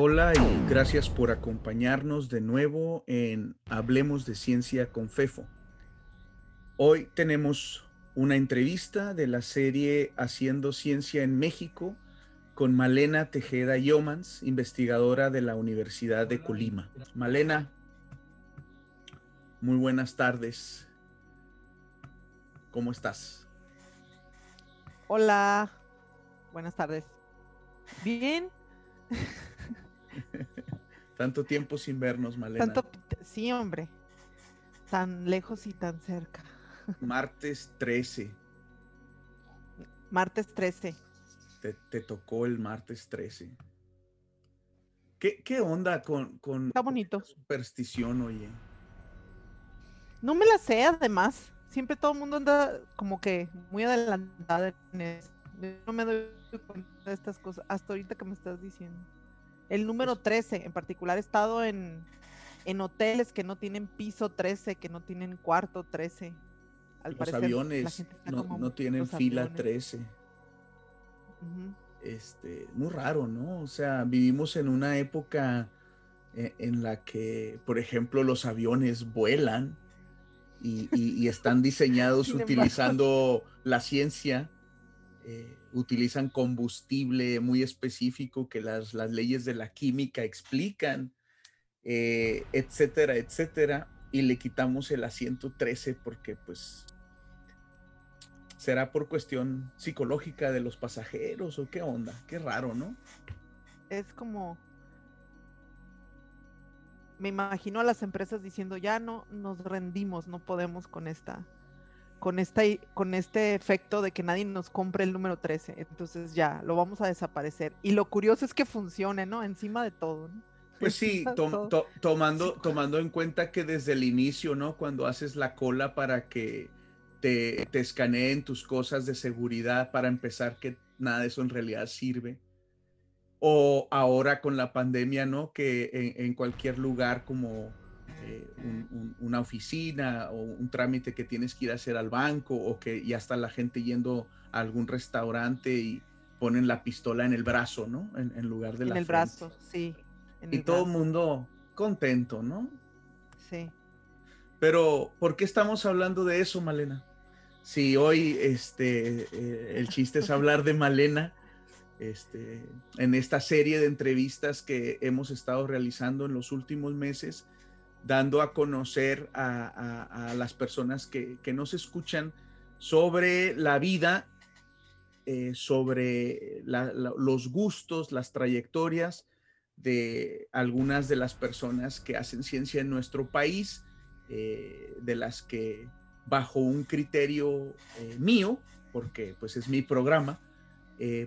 Hola y gracias por acompañarnos de nuevo en Hablemos de Ciencia con Fefo. Hoy tenemos una entrevista de la serie Haciendo Ciencia en México con Malena Tejeda Yomans, investigadora de la Universidad de Colima. Malena, muy buenas tardes. ¿Cómo estás? Hola, buenas tardes. Bien. Tanto tiempo sin vernos, Malena. Tanto, sí, hombre. Tan lejos y tan cerca. Martes 13. Martes 13. Te, tocó el martes 13. ¿Qué, onda con, con Está bonito. superstición, oye? No me la sé, además. Siempre todo el mundo anda como que muy adelantada en eso. no me doy cuenta de estas cosas hasta ahorita que me estás diciendo. El número 13, en particular, he estado en, en hoteles que no tienen piso 13, que no tienen cuarto 13. los aviones no, tienen fila 13. Este, muy raro, ¿no? O sea, vivimos en una época eh, en, la que, por ejemplo, los aviones vuelan y, están diseñados utilizando la ciencia eh, utilizan combustible muy específico que las, las leyes de la química explican, eh, etcétera, etcétera, y le quitamos el asiento 13 porque pues será por cuestión psicológica de los pasajeros o qué onda, qué raro, ¿no? Es como me imagino a las empresas diciendo ya no nos rendimos, no podemos con esta con, esta, con este efecto de que nadie nos compre el número 13. Entonces ya, lo vamos a desaparecer. Y lo curioso es que funcione, ¿no? Encima de todo, ¿no? Pues sí, tomando, tomando en cuenta que desde el inicio, ¿no? Cuando haces la cola para que te, te escaneen tus cosas de seguridad, para empezar, que nada de eso en realidad sirve. O ahora con la pandemia, ¿no? Que en, en cualquier lugar como eh, una oficina o un trámite que tienes que ir a hacer al banco o que ya está la gente yendo a algún restaurante y ponen la pistola en el brazo, ¿no? En, lugar de la En el brazo, sí. y todo el mundo contento, ¿no? Sí. Pero, ¿por qué estamos hablando de eso, Malena? Si hoy este, eh, el chiste es hablar de Malena, este, en esta serie de entrevistas que hemos estado realizando en los últimos meses, dando a conocer a, las personas que, nos escuchan sobre la vida, eh, sobre los gustos, las trayectorias de algunas de las personas que hacen ciencia en nuestro país, eh, de las que bajo un criterio eh, mío, porque pues es mi programa,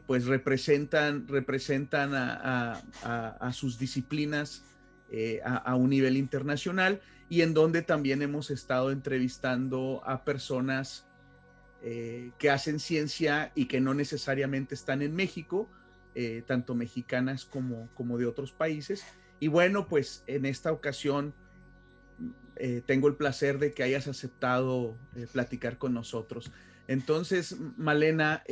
pues representan, representan a sus disciplinas eh, a, un nivel internacional y en donde también hemos estado entrevistando a personas eh, que hacen ciencia y que no necesariamente están en México, eh, tanto mexicanas como, como de otros países. Y bueno, pues en esta ocasión tengo el placer de que hayas aceptado platicar con nosotros. Entonces, Malena,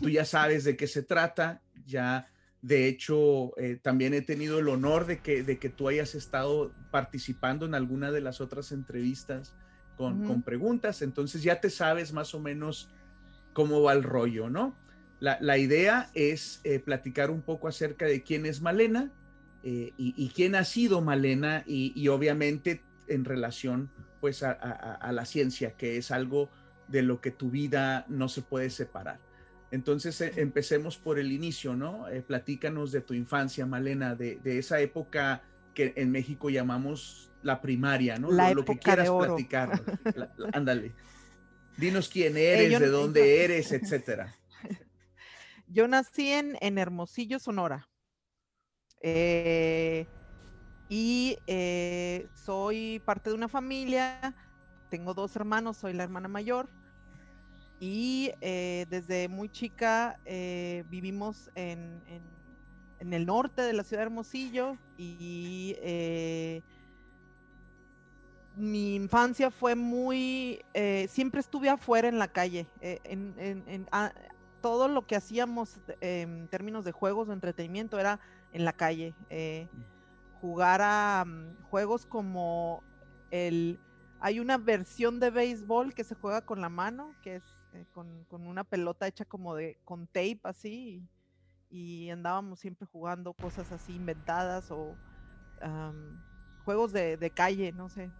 tú ya sabes de qué se trata, ya de hecho, eh, también he tenido el honor de que, de que tú hayas estado participando en alguna de las otras entrevistas con, preguntas, entonces ya te sabes más o menos cómo va el rollo, ¿no? La, idea es eh, platicar un poco acerca de quién es Malena eh, y, quién ha sido Malena y, obviamente en relación pues a la ciencia, que es algo de lo que tu vida no se puede separar. Entonces eh, empecemos por el inicio, ¿no? Eh, platícanos de tu infancia, Malena, de, esa época que en México llamamos la primaria, ¿no? La lo, que quieras platicar. ándale. Dinos quién eres, de dónde eres, etcétera. Yo nací en, en Hermosillo, Sonora. Eh, y soy parte de una familia. Tengo dos hermanos, soy la hermana mayor y eh, desde muy chica eh, vivimos en, el norte de la ciudad de Hermosillo y eh, mi infancia fue muy, siempre estuve afuera en la calle. todo lo que hacíamos en términos de juegos de entretenimiento era en la calle. Eh, mm. jugar a mm, juegos como el... Hay una versión de béisbol que se juega con la mano, que es eh, con, una pelota hecha como de con tape así, y, andábamos siempre jugando cosas así inventadas o juegos de, de calle, no sé.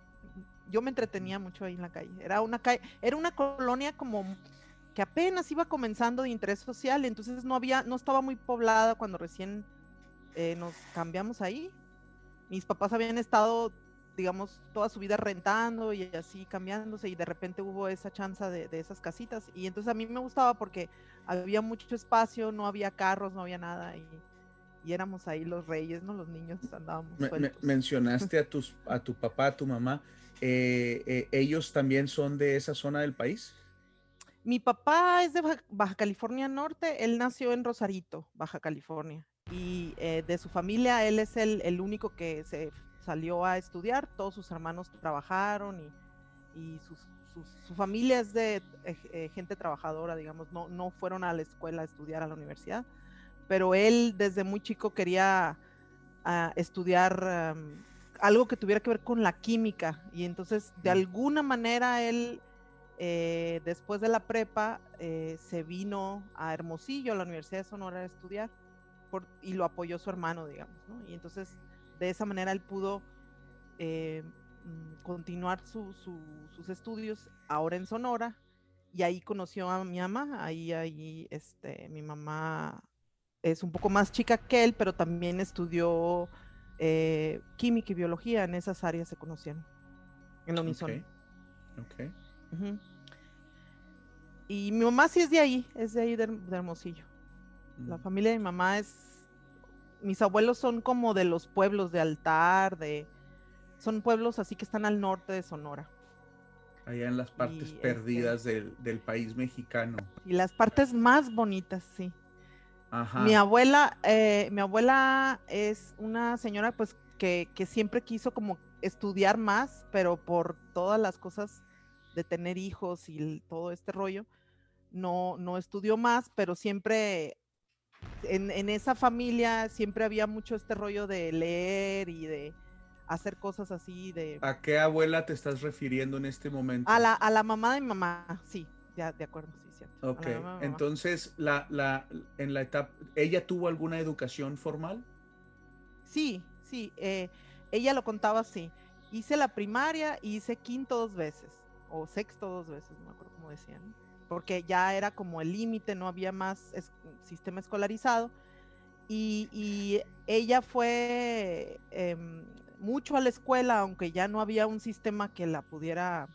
Yo me entretenía mucho ahí en la calle. Era una calle, era una colonia como que apenas iba comenzando de interés social, entonces no había, no estaba muy poblada cuando recién eh, nos cambiamos ahí. Mis papás habían estado, digamos, toda su vida rentando y así cambiándose y de repente hubo esa chance de, esas casitas y entonces a mí me gustaba porque había mucho espacio, no había carros, no había nada y, éramos ahí los reyes, ¿no? Los niños andábamos. mencionaste a, tus, a tu papá, a tu mamá, eh, eh, ¿ellos también son de esa zona del país? Mi papá es de Baja California Norte, él nació en Rosarito, Baja California, y eh, de su familia él es el, único que se salió a estudiar, todos sus hermanos trabajaron y, su familia es de eh, eh, gente trabajadora, digamos, no, no fueron a la escuela a estudiar a la universidad, pero él desde muy chico quería ah, estudiar algo que tuviera que ver con la química y entonces de alguna manera él eh, después de la prepa, eh, se vino a Hermosillo, a la Universidad de Sonora, a estudiar y lo apoyó su hermano, digamos, ¿no? Y entonces, de esa manera, él pudo eh, mm, continuar sus estudios ahora en Sonora y ahí conoció a mi mamá, ahí, ahí, este, mi mamá es un poco más chica que él, pero también estudió química y biología, en esas áreas se conocieron, en la Unison. Okay. Y mi mamá sí es de ahí, es de ahí de, Hermosillo. La mm. familia de mi mamá es. Mis abuelos son como de los pueblos de altar, de. Son pueblos así que están al norte de Sonora. Allá en las partes este perdidas del, país mexicano. Y las partes más bonitas, sí. Mi abuela, eh, mi abuela es una señora pues que, que siempre quiso como estudiar más, pero por todas las cosas de tener hijos y todo este rollo, no, no estudió más, pero siempre en, esa familia siempre había mucho este rollo de leer y de hacer cosas así de... ¿A qué abuela te estás refiriendo en este momento? A la, a la mamá de mi mamá, sí, ya de acuerdo, sí, cierto. Ok, entonces la, la, en la etapa, ¿ella tuvo alguna educación formal? Sí, sí, eh, ella lo contaba así. Hice la primaria y hice quinto dos veces o sexto dos veces, no me acuerdo cómo decían, porque ya era como el límite, no había más sistema escolarizado. Y, ella fue em, mucho a la escuela, aunque ya no había un sistema que la pudiera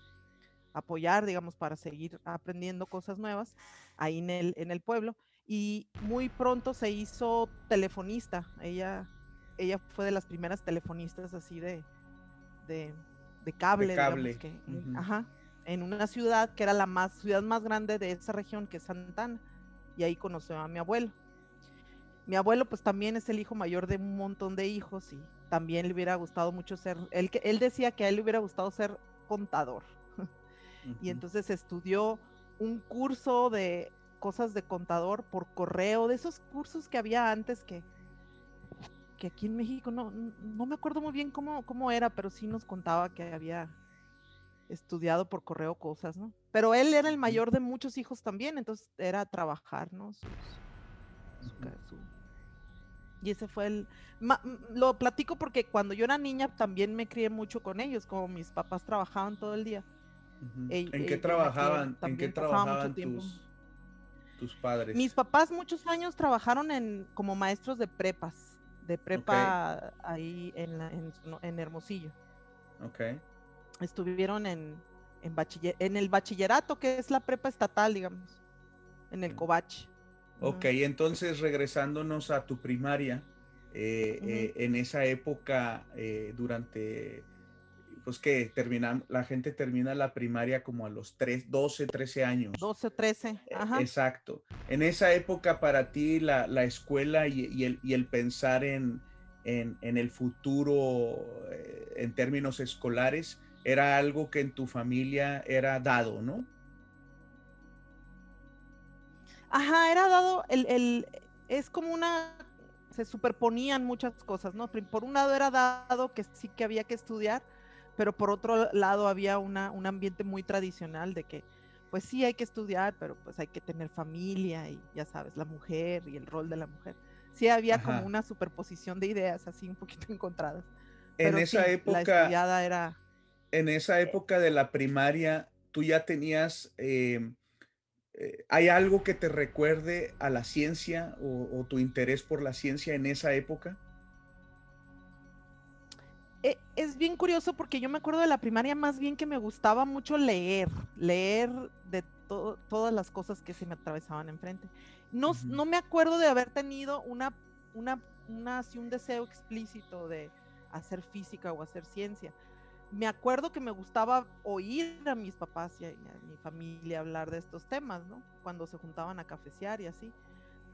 apoyar, digamos, para seguir aprendiendo cosas nuevas ahí en el, en el pueblo. Y muy pronto se hizo telefonista. Ella, ella fue de las primeras telefonistas así de, de, cable. cable. que, Ajá en una ciudad que era la más, ciudad más grande de esa región, que es Santana, y ahí conoció a mi abuelo. Mi abuelo pues también es el hijo mayor de un montón de hijos y también le hubiera gustado mucho ser, él, él decía que a él le hubiera gustado ser contador. Y entonces estudió un curso de cosas de contador por correo, de esos cursos que había antes que, que aquí en México no, no me acuerdo muy bien cómo, cómo era, pero sí nos contaba que había estudiado por correo cosas, ¿no? Pero él era el mayor de muchos hijos también, entonces era trabajar, ¿no? y ese fue el... lo platico porque cuando yo era niña también me crié mucho con ellos, como mis papás trabajaban todo el día. ¿En qué trabajaban? ¿En qué trabajaban tus, tus, padres? Mis papás muchos años trabajaron en como maestros de prepas, de prepa ahí en, en, en Hermosillo. Ok estuvieron en, en, en el bachillerato, que es la prepa estatal, digamos, en el Covach. Ok, entonces regresándonos a tu primaria, eh, eh, en esa época, eh, durante, pues que terminan, la gente termina la primaria como a los 3, 12, 13 años. 12, 13, ajá. Exacto. En esa época para ti la, la escuela y, el, y, el, pensar en, en, en el futuro en términos escolares, era algo que en tu familia era dado, ¿no? Ajá, era dado, el, el, es como una, se superponían muchas cosas, ¿no? Por un lado era dado que sí que había que estudiar, pero por otro lado había una, un ambiente muy tradicional de que, pues sí hay que estudiar, pero pues hay que tener familia y ya sabes, la mujer y el rol de la mujer. Sí había como una superposición de ideas así un poquito encontradas. En esa época... La era... En esa época de la primaria, tú ya tenías... Em, eh, ¿Hay algo que te recuerde a la ciencia o, tu interés por la ciencia en esa época? Eh, es bien curioso porque yo me acuerdo de la primaria más bien que me gustaba mucho leer, leer de todas las cosas que se me atravesaban enfrente. No, no me acuerdo de haber tenido una, una, una, un deseo explícito de hacer física o hacer ciencia me acuerdo que me gustaba oír a mis papás y a, mi familia hablar de estos temas, ¿no? Cuando se juntaban a cafecear y así.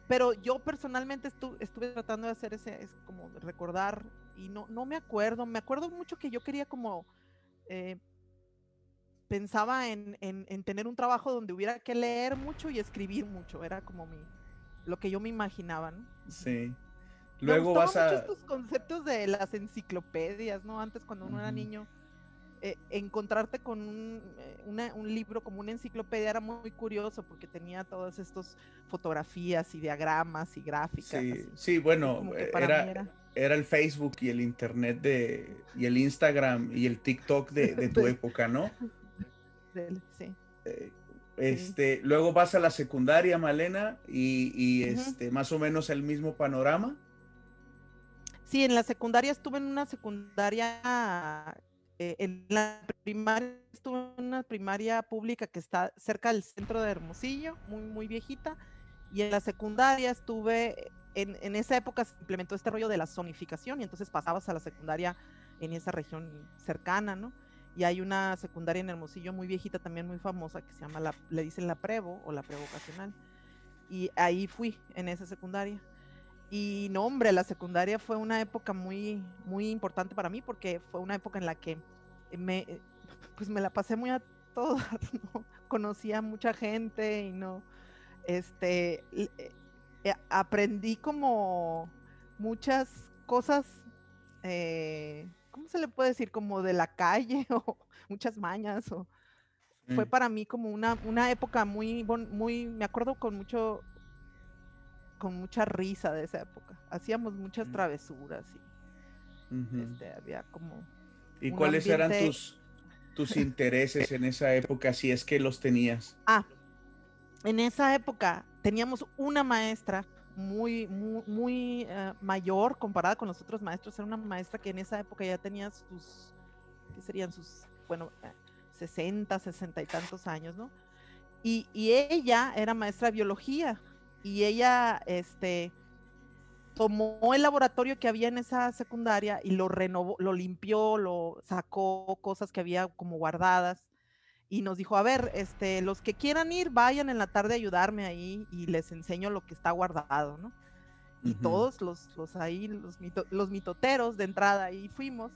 Pero yo personalmente estuve tratando de hacer ese, es como recordar, y no, no me acuerdo, me acuerdo mucho que yo quería como, eh, pensaba en, en, tener un trabajo donde hubiera que leer mucho y escribir mucho, era como mi, lo que yo me imaginaba, ¿no? Sí. Luego vas a... Mucho estos conceptos de las enciclopedias, ¿no? Antes cuando uno era niño eh, encontrarte con eh, un, libro como una enciclopedia era muy curioso porque tenía todas estas fotografías y diagramas y gráficas. Sí, bueno, eh, era, era, el Facebook y el Internet de, y el Instagram y el TikTok de, tu época, ¿no? sí. este, Luego vas a la secundaria, Malena, y, este, más o menos el mismo panorama. Sí, en la secundaria estuve en una secundaria eh, en la primaria, estuve en una primaria pública que está cerca del centro de Hermosillo, muy, muy viejita, y en la secundaria estuve, en, en esa época se implementó este rollo de la zonificación, y entonces pasabas a la secundaria en esa región cercana, ¿no? Y hay una secundaria en Hermosillo muy viejita, también muy famosa, que se llama, la, le dicen la Prevo o la Prevocacional. Y ahí fui, en esa secundaria. Y no, hombre, la secundaria fue una época muy, muy importante para mí porque fue una época en la que me, eh, pues me la pasé muy a todo, ¿no? Conocí a mucha gente y no, este, eh, eh, aprendí como muchas cosas, ¿cómo se le puede decir? Como de la calle o muchas mañas o fue mm. para mí como una, una época muy, muy, me acuerdo con mucho, con mucha risa de esa época. Hacíamos muchas travesuras y este, había como... ¿Y cuáles eran tus, tus intereses en esa época, si es que los tenías? Ah, en esa época teníamos una maestra muy, muy, eh, mayor comparada con los otros maestros. Era una maestra que en esa época ya tenía sus, ¿qué serían sus, bueno, 60, 60 y tantos años, ¿no? Y, y ella era maestra de biología y ella este, tomó el laboratorio que había en esa secundaria y lo renovó, lo limpió, lo sacó cosas que había como guardadas y nos dijo, a ver, este, los que quieran ir, vayan en la tarde a ayudarme ahí y les enseño lo que está guardado, ¿no? Y todos los, los ahí, los, los mitoteros de entrada, ahí fuimos.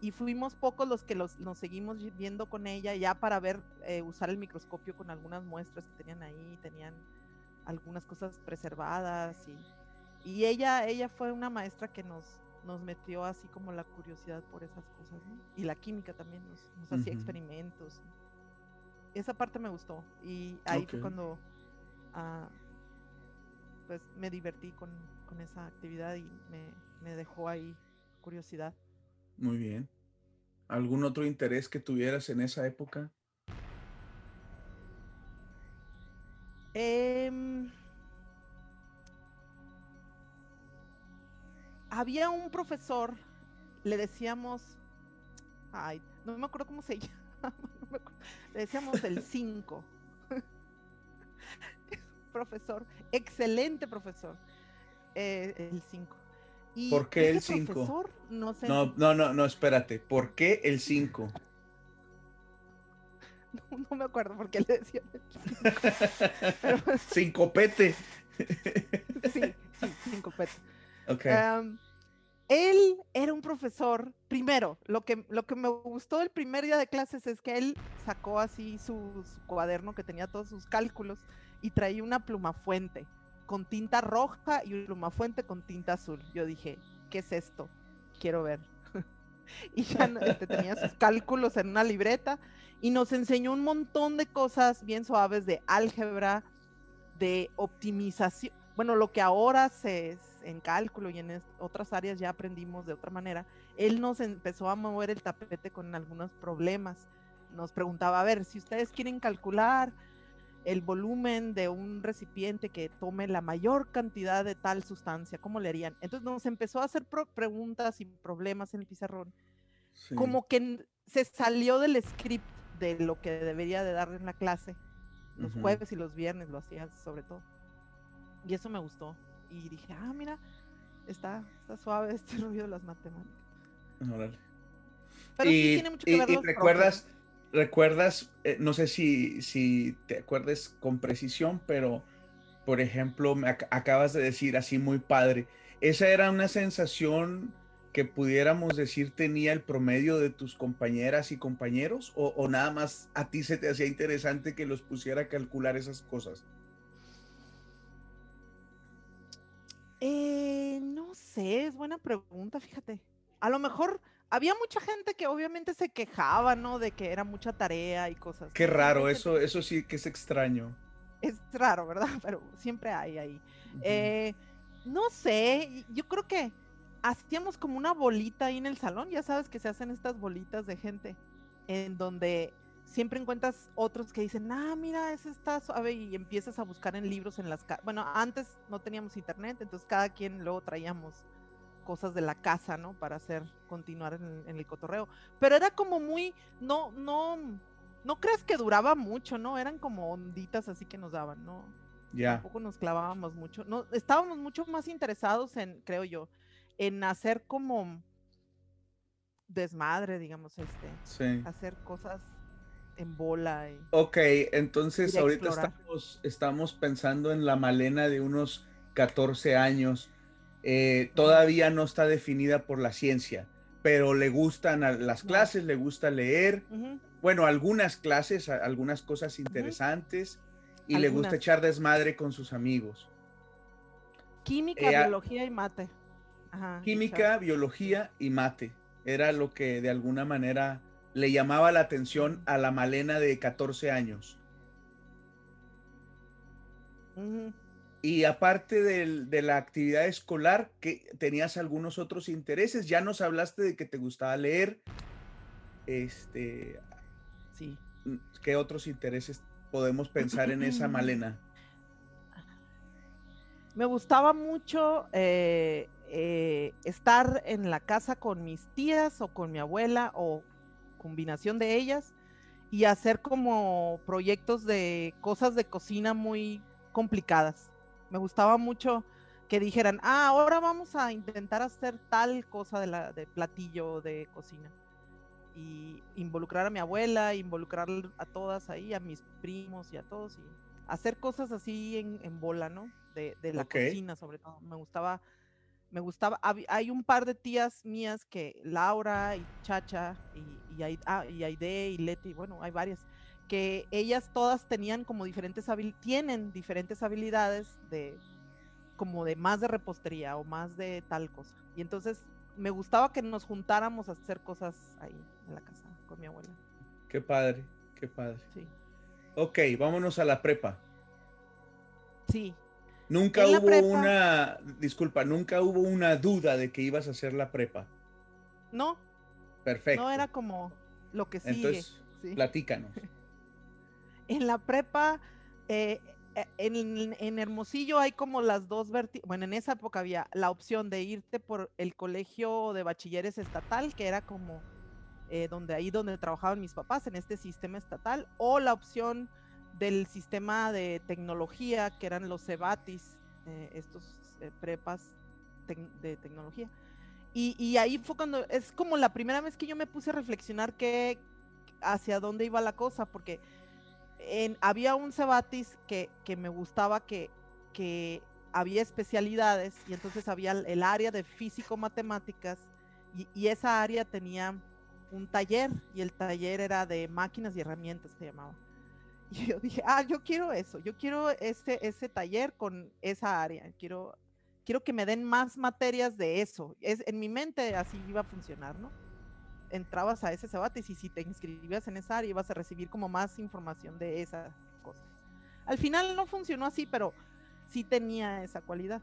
Y fuimos pocos los que los, nos seguimos viendo con ella ya para ver, eh, usar el microscopio con algunas muestras que tenían ahí, tenían algunas cosas preservadas y, y ella, ella fue una maestra que nos, nos metió así como la curiosidad por esas cosas, Y la química también nos, nos hacía experimentos. Esa parte me gustó y ahí fue cuando ah, pues me divertí con, con esa actividad y me, me, dejó ahí curiosidad. Muy bien. ¿Algún otro interés que tuvieras en esa época? Em, había un profesor, le decíamos, ay, no me acuerdo cómo se llama, le decíamos el 5. profesor, excelente profesor, eh, el 5. ¿Por qué el 5? No, no, no, no, no, espérate. ¿Por qué el 5? No, me acuerdo por qué le decía. Sin copete. sí, sí, sin copete. él era un profesor, primero, lo que, lo que me gustó el primer día de clases es que él sacó así su, cuaderno que tenía todos sus cálculos y traía una pluma fuente con tinta roja y una pluma fuente con tinta azul. Yo dije, ¿qué es esto? Quiero ver. y ya este, tenía sus cálculos en una libreta y nos enseñó un montón de cosas bien suaves de álgebra, de optimización. Bueno, lo que ahora se en cálculo y en otras áreas ya aprendimos de otra manera. Él nos empezó a mover el tapete con algunos problemas. Nos preguntaba, a ver, si ustedes quieren calcular el volumen de un recipiente que tome la mayor cantidad de tal sustancia, ¿cómo le harían? Entonces nos empezó a hacer preguntas y problemas en el pizarrón. Como que se salió del script de lo que debería de darle en la clase. Los jueves y los viernes lo hacía sobre todo. Y eso me gustó. Y dije, ah, mira, está, está suave este ruido de las matemáticas. Pero sí tiene mucho que ver y recuerdas, recuerdas, eh, no sé si, si te acuerdas con precisión, pero por ejemplo, me acabas de decir así muy padre, esa era una sensación que pudiéramos decir tenía el promedio de tus compañeras y compañeros o, nada más a ti se te hacía interesante que los pusiera a calcular esas cosas? Eh, no sé, es buena pregunta, fíjate. A lo mejor había mucha gente que obviamente se quejaba, ¿no? De que era mucha tarea y cosas. Qué raro, eso, eso sí que es extraño. Es raro, ¿verdad? Pero siempre hay ahí. Eh, no sé, yo creo que hacíamos como una bolita ahí en el salón, ya sabes que se hacen estas bolitas de gente, en donde siempre encuentras otros que dicen, ah, mira, ese está suave, y empiezas a buscar en libros en las. Bueno, antes no teníamos internet, entonces cada quien luego traíamos cosas de la casa, ¿no? Para hacer, continuar en, el cotorreo. Pero era como muy, no, no, no crees que duraba mucho, ¿no? Eran como onditas así que nos daban, ¿no? Ya. Tampoco nos clavábamos mucho. No, estábamos mucho más interesados en, creo yo, en hacer como desmadre, digamos, este. Sí. Hacer cosas en bola. Y, ok, entonces ahorita estamos, estamos pensando en la Malena de unos 14 años eh, todavía no está definida por la ciencia, pero le gustan las clases, le gusta leer, bueno, algunas clases, algunas cosas interesantes y le gusta echar desmadre con sus amigos. Química, eh, biología y mate. química, biología y mate. Era lo que de alguna manera le llamaba la atención a la Malena de 14 años. Y aparte de la actividad escolar, que tenías algunos otros intereses, ya nos hablaste de que te gustaba leer. Este, sí. Mm, ¿Qué otros intereses podemos pensar en esa Malena? Me gustaba mucho eh, eh, estar en la casa con mis tías o con mi abuela o combinación de ellas y hacer como proyectos de cosas de cocina muy complicadas me gustaba mucho que dijeran, ah, ahora vamos a intentar hacer tal cosa de, la, de platillo de cocina. Y involucrar a mi abuela, involucrar a todas ahí, a mis primos y a todos, y hacer cosas así en, bola, ¿no? De, la cocina, sobre todo. Me gustaba, me gustaba. Hay un par de tías mías que, Laura y Chacha, y, y, ah, y Aide y Leti, bueno, hay varias, que ellas todas tenían como diferentes tienen diferentes habilidades de como de más de repostería o más de tal cosa. Y entonces me gustaba que nos juntáramos a hacer cosas ahí en la casa con mi abuela. Qué padre, qué padre. Sí. Ok, vámonos a la prepa. Sí. Nunca hubo una, disculpa, nunca hubo una duda de que ibas a hacer la prepa. No. Perfecto. No era como lo que sigue. Entonces, platícanos. en la prepa, eh, eh, en, Hermosillo hay como las dos bueno, en esa época había la opción de irte por el colegio de bachilleres estatal, que era como eh, donde ahí donde trabajaban mis papás, en este sistema estatal, o la opción del sistema de tecnología, que eran los CEBATIS, estos prepas de tecnología. Y, y, ahí fue cuando, es como la primera vez que yo me puse a reflexionar que hacia dónde iba la cosa, porque había un Cebatis que, me gustaba que, que había especialidades y entonces había el área de físico-matemáticas y, esa área tenía un taller y el taller era de máquinas y herramientas, se llamaba. Y yo dije, ah, yo quiero eso, yo quiero ese, ese taller con esa área, quiero, quiero que me den más materias de eso. Es, en mi mente así iba a funcionar, ¿no? Entrabas a ese Cebatis y si te inscribías en esa área ibas a recibir como más información de esas cosas. Al final no funcionó así, pero sí tenía esa cualidad.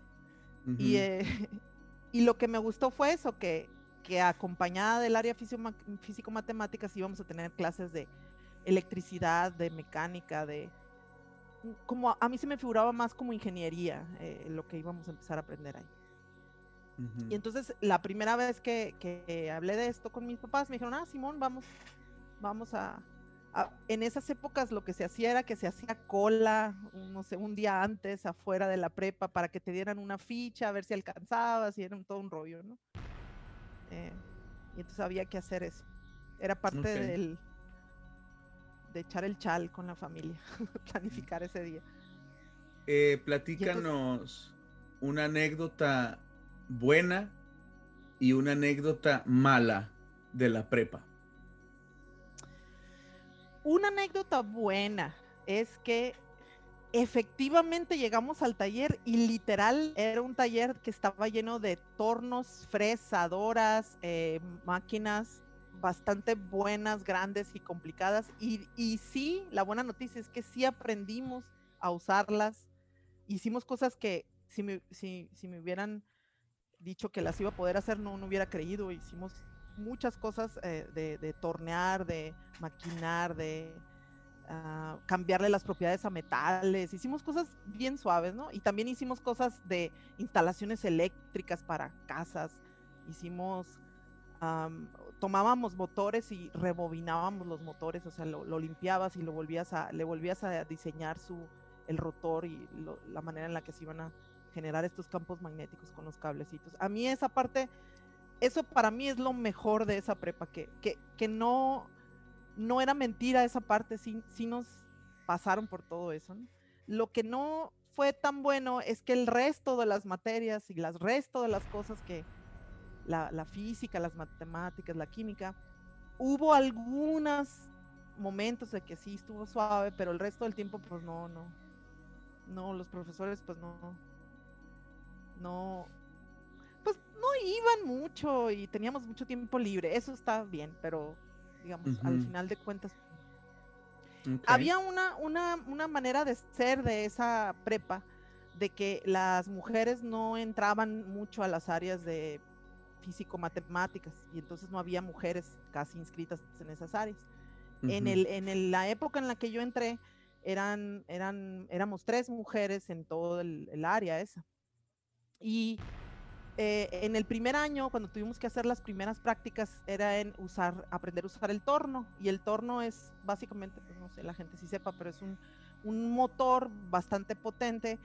y, eh, y lo que me gustó fue eso, que, que acompañada del área físico-matemáticas íbamos a tener clases de electricidad, de mecánica, de... Como a mí se me figuraba más como ingeniería eh, lo que íbamos a empezar a aprender ahí. Y entonces la primera vez que, que, hablé de esto con mis papás me dijeron, ah, Simón, vamos, vamos a, En esas épocas lo que se hacía era que se hacía cola, no sé, un día antes afuera de la prepa para que te dieran una ficha, a ver si alcanzabas y era todo un rollo, ¿no? Eh, y entonces había que hacer eso. Era parte del de echar el chal con la familia, planificar ese día. Eh, platícanos una anécdota buena y una anécdota mala de la prepa. Una anécdota buena es que efectivamente llegamos al taller y literal era un taller que estaba lleno de tornos, fresadoras, eh, máquinas bastante buenas, grandes y complicadas. Y, y sí, la buena noticia es que sí aprendimos a usarlas. Hicimos cosas que si me, si, si me hubieran dicho que las iba a poder hacer, no, no hubiera creído. Hicimos muchas cosas eh, de, de, tornear, de maquinar, de uh, cambiarle las propiedades a metales. Hicimos cosas bien suaves, ¿no? Y también hicimos cosas de instalaciones eléctricas para casas. Hicimos um, tomábamos motores y rebobinábamos los motores, o sea, lo, limpiabas y lo volvías a, le volvías a diseñar su, el rotor y la manera en la que se iban a generar estos campos magnéticos con los cablecitos. A mí esa parte, eso para mí es lo mejor de esa prepa, que, que, que no, no era mentira esa parte, sí, sí nos pasaron por todo eso. Lo que no fue tan bueno es que el resto de las materias y el resto de las cosas que, la, física, las matemáticas, la química. Hubo algunos momentos de que sí estuvo suave, pero el resto del tiempo pues no, no. No, los profesores pues no. No. Pues no iban mucho y teníamos mucho tiempo libre. Eso está bien, pero digamos, al final de cuentas. Había una, una, una manera de ser de esa prepa de que las mujeres no entraban mucho a las áreas de físico-matemáticas y entonces no había mujeres casi inscritas en esas áreas. En, el, en la época en la que yo entré, eran, eran, éramos tres mujeres en todo el, área esa. Y eh, en el primer año, cuando tuvimos que hacer las primeras prácticas, era en usar, aprender a usar el torno. Y el torno es básicamente, pues no sé, la gente sí sepa, pero es un, un motor bastante potente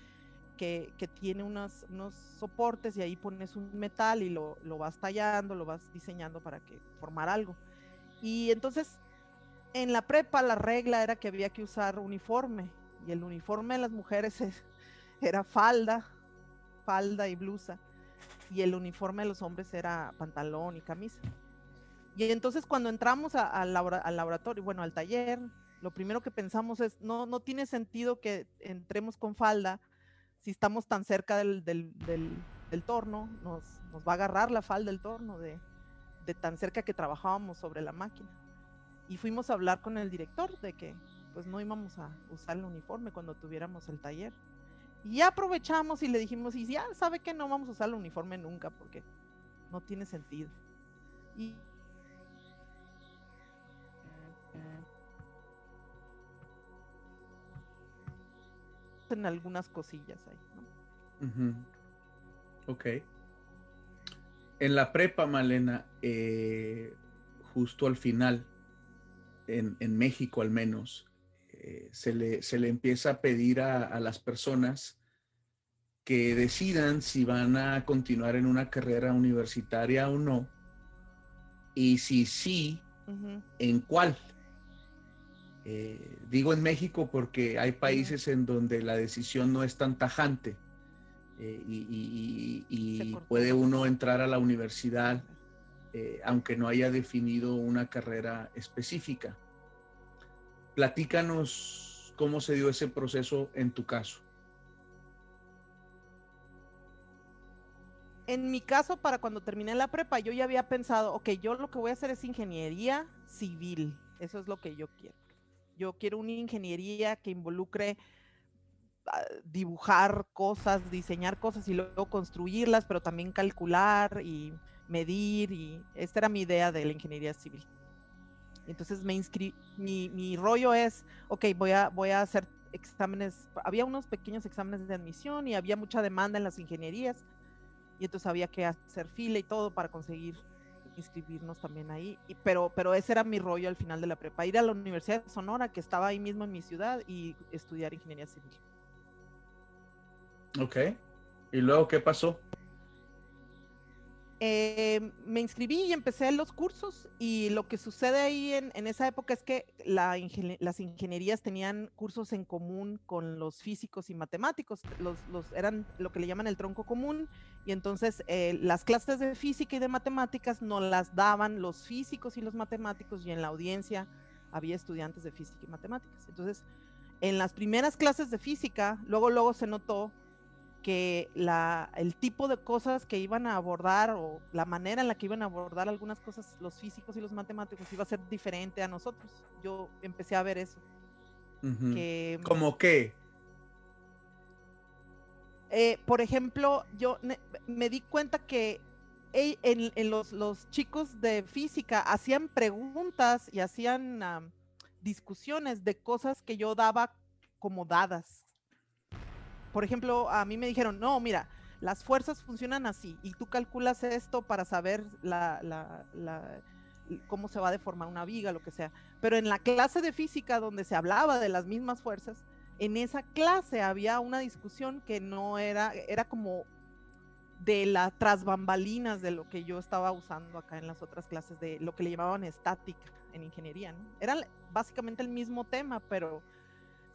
que, tiene unos, unos, soportes y ahí pones un metal y lo, lo, vas tallando, lo vas diseñando para que formar algo. Y entonces en la prepa la regla era que había que usar uniforme y el uniforme de las mujeres era falda, falda y blusa y el uniforme de los hombres era pantalón y camisa. Y entonces cuando entramos al laboratorio, bueno, al taller, lo primero que pensamos es, no, no tiene sentido que entremos con falda si estamos tan cerca del, del, del, torno, nos, nos, va a agarrar la falda del torno de, de, tan cerca que trabajábamos sobre la máquina. Y fuimos a hablar con el director de que pues no íbamos a usar el uniforme cuando tuviéramos el taller. Y aprovechamos y le dijimos, y ya sabe que no vamos a usar el uniforme nunca porque no tiene sentido. Y en algunas cosillas ahí, ¿no? Ok. En la prepa, Malena, eh, justo al final, en, México al menos, eh, se, le, se, le, empieza a pedir a, las personas que decidan si van a continuar en una carrera universitaria o no, y si sí, en cuál. Eh, digo en México porque hay países en donde la decisión no es tan tajante eh, y, puede uno entrar a la universidad eh, aunque no haya definido una carrera específica. Platícanos cómo se dio ese proceso en tu caso. En mi caso, para cuando terminé la prepa, yo ya había pensado, ok, yo lo que voy a hacer es ingeniería civil. Eso es lo que yo quiero. Yo quiero una ingeniería que involucre ah, dibujar cosas, diseñar cosas y luego construirlas, pero también calcular y medir. Y esta era mi idea de la ingeniería civil. Entonces me inscribí, mi, mi, rollo es, ok, voy a, voy a hacer exámenes, había unos pequeños exámenes de admisión y había mucha demanda en las ingenierías y entonces había que hacer fila y todo para conseguir inscribirnos también ahí, y, pero, pero ese era mi rollo al final de la prepa, ir a la Universidad de Sonora, que estaba ahí mismo en mi ciudad, y estudiar ingeniería civil. Ok, ¿y luego qué pasó? Eh, me inscribí y empecé los cursos y lo que sucede ahí en, esa época es que la las ingenierías tenían cursos en común con los físicos y matemáticos, los, los eran lo que le llaman el tronco común y entonces eh, las clases de física y de matemáticas no las daban los físicos y los matemáticos y en la audiencia había estudiantes de física y matemáticas. Entonces, en las primeras clases de física, luego, luego se notó que la, el tipo de cosas que iban a abordar o la manera en la que iban a abordar algunas cosas los físicos y los matemáticos iba a ser diferente a nosotros. Yo empecé a ver eso. ¿Cómo qué? Eh, por ejemplo, yo me di cuenta que en, los, los, chicos de física hacían preguntas y hacían discusiones de cosas que yo daba como dadas por ejemplo, a mí me dijeron, no, mira, las fuerzas funcionan así y tú calculas esto para saber la, cómo se va a deformar una viga, lo que sea. Pero en la clase de física donde se hablaba de las mismas fuerzas, en esa clase había una discusión que no era, era como de las tras bambalinas de lo que yo estaba usando acá en las otras clases de lo que le llamaban estática en ingeniería, ¿no? Era básicamente el mismo tema, pero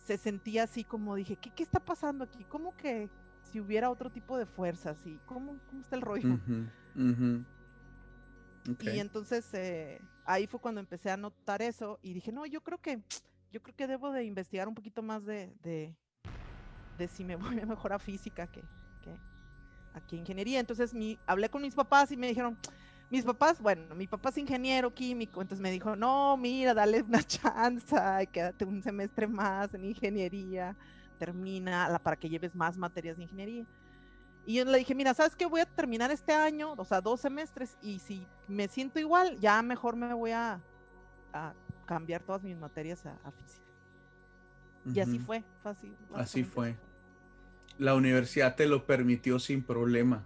se sentía así como dije, ¿qué, qué está pasando aquí? ¿Cómo que si hubiera otro tipo de fuerzas? ¿Y cómo, cómo está el rollo? Y entonces eh, ahí fue cuando empecé a notar eso y dije, no, yo creo que, yo creo que debo de investigar un poquito más de, de, de si me voy mejor a física que, que aquí a ingeniería. Entonces mi, hablé con mis papás y me dijeron, mis papás, bueno, mi papá es ingeniero químico, entonces me dijo, no, mira, dale una chance, quédate un semestre más en ingeniería, termina para que lleves más materias de ingeniería. Y yo le dije, mira, ¿sabes qué? Voy a terminar este año, o sea, dos semestres, y si me siento igual, ya mejor me voy a, cambiar todas mis materias a, física. Y así fue, fácil. Así fue. La universidad te lo permitió sin problema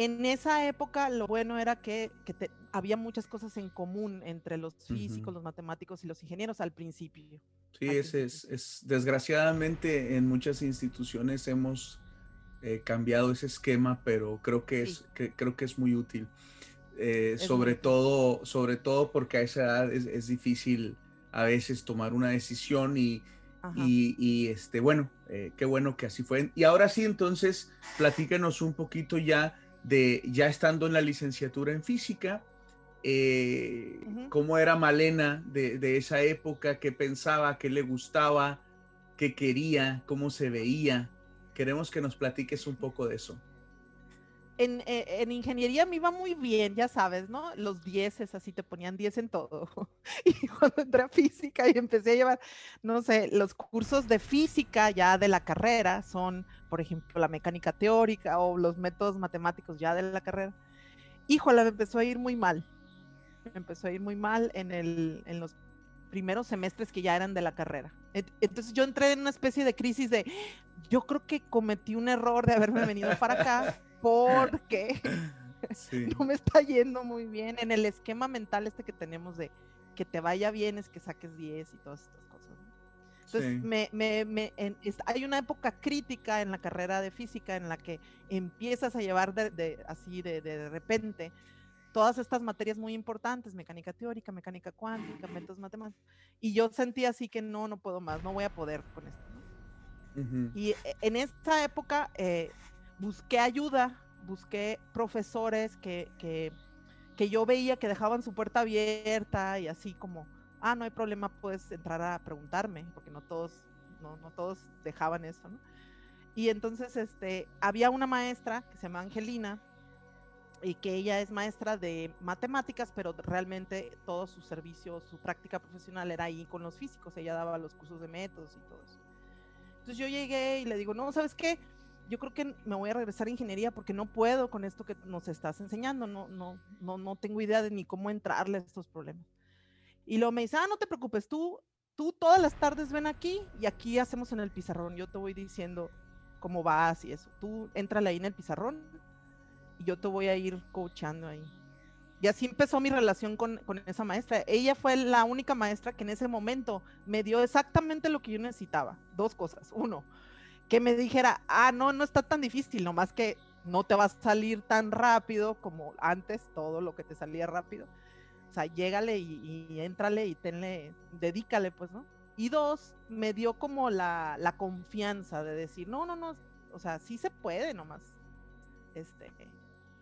en esa época lo bueno era que, había muchas cosas en común entre los físicos, los matemáticos y los ingenieros al principio. Sí, es, Es, desgraciadamente en muchas instituciones hemos eh, cambiado ese esquema, pero creo que es, creo que es muy útil. Eh, sobre, todo, sobre todo porque a esa edad es, difícil a veces tomar una decisión y, y, este, bueno, eh, qué bueno que así fue. Y ahora sí, entonces, platícanos un poquito ya de ya estando en la licenciatura en física, eh, cómo era Malena de, esa época, qué pensaba, qué le gustaba, qué quería, cómo se veía. Queremos que nos platiques un poco de eso. Eh, en, ingeniería me iba muy bien, ya sabes, ¿no? Los dieces, así te ponían 10 en todo. Y cuando entré a física y empecé a llevar, no sé, los cursos de física ya de la carrera son, por ejemplo, la mecánica teórica o los métodos matemáticos ya de la carrera. Híjole, me empezó a ir muy mal. Me empezó a ir muy mal en, el, en los primeros semestres que ya eran de la carrera. Entonces yo entré en una especie de crisis de, yo creo que cometí un error de haberme venido para acá porque no me está yendo muy bien en el esquema mental este que tenemos de que te vaya bien es que saques 10 y todas estas cosas. Entonces, me, me, me, hay una época crítica en la carrera de física en la que empiezas a llevar de, así de, de, repente todas estas materias muy importantes, mecánica teórica, mecánica cuántica, métodos matemáticos, y yo sentí así que no, no puedo más, no voy a poder con esto. Y e, en esta época eh, busqué ayuda, busqué profesores que, que, yo veía que dejaban su puerta abierta y así como, ah, no hay problema, puedes entrar a preguntarme, porque no todos no, no todos dejaban eso, ¿no? Y entonces, este, había una maestra que se llama Angelina, y que ella es maestra de matemáticas, pero realmente todo su servicio, su práctica profesional era ahí con los físicos, ella daba los cursos de métodos y todo eso. Entonces yo llegué y le digo, no, ¿sabes qué? Yo creo que me voy a regresar a ingeniería porque no puedo con esto que nos estás enseñando, no, no, no, no tengo idea de ni cómo entrarle a estos problemas. Y luego me dice, ah, no te preocupes, tú, tú todas las tardes ven aquí y aquí hacemos en el pizarrón, yo te voy diciendo cómo vas y eso. Tú entrale ahí en el pizarrón y yo te voy a ir coachando ahí. Y así empezó mi relación con, con, esa maestra. Ella fue la única maestra que en ese momento me dio exactamente lo que yo necesitaba. Dos cosas. Uno, que me dijera, ah, no, no está tan difícil, nomás que no te va a salir tan rápido como antes, todo lo que te salía rápido. O sea, llégale y, y éntrale y tenle, dedícale, pues, ¿no? Y dos, me dio como la, la confianza de decir, no, no, no, o sea, sí se puede nomás. Este,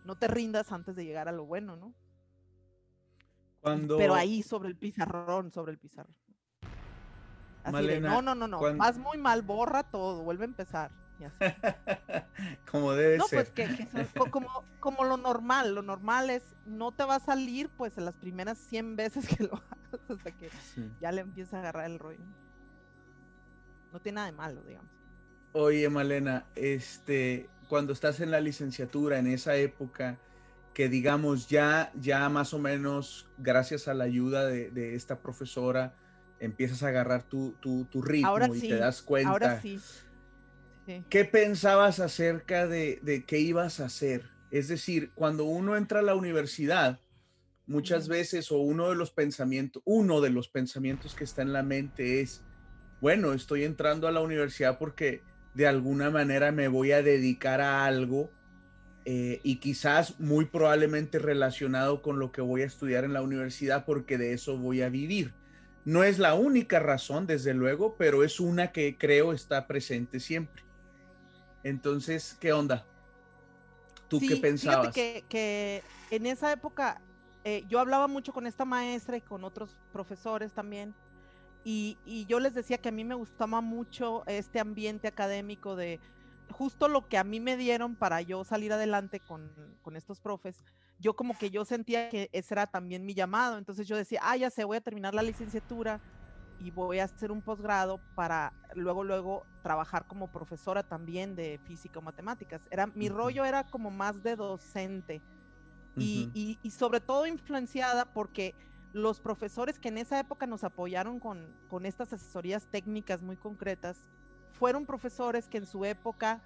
no te rindas antes de llegar a lo bueno, ¿no? Cuando... Pero ahí sobre el pizarrón, sobre el pizarrón. Así Malena, de, no, no, no, no, cuando- vas muy mal, borra todo, vuelve a empezar. Y así. Como debe No, ser. pues que, que son como, como lo normal, lo normal es, no te va a salir pues en las primeras 100 veces que lo hagas hasta que Sí. ya le empieza a agarrar el rollo. No tiene nada de malo, digamos. Oye, Malena, este, cuando estás en la licenciatura, en esa época, que digamos ya, ya más o menos, gracias a la ayuda de, de esta profesora, empiezas a agarrar tu, tu, tu ritmo Ahora y sí, te das cuenta. Ahora sí. Sí. ¿Qué pensabas acerca de, de qué ibas a hacer? Es decir, cuando uno entra a la universidad, muchas veces, o uno de los pensamientos, uno de los pensamientos que está en la mente es, bueno, estoy entrando a la universidad porque de alguna manera me voy a dedicar a algo eh, y quizás muy probablemente relacionado con lo que voy a estudiar en la universidad porque de eso voy a vivir. No es la única razón, desde luego, pero es una que creo está presente siempre. Entonces, ¿qué onda? ¿Tú qué pensabas? Fíjate que, que en esa época eh, yo hablaba mucho con esta maestra y con otros profesores también. Y, y yo les decía que a mí me gustaba mucho este ambiente académico de justo lo que a mí me dieron para yo salir adelante con, con estos profes. Yo como que yo sentía que ese era también mi llamado. Entonces yo decía, ah, ya sé, voy a terminar la licenciatura y voy a hacer un posgrado para luego, luego trabajar como profesora también de física o matemáticas. Era, mi rollo era como más de docente y, y- y sobre todo influenciada porque los profesores que en esa época nos apoyaron con, con estas asesorías técnicas muy concretas fueron profesores que en su época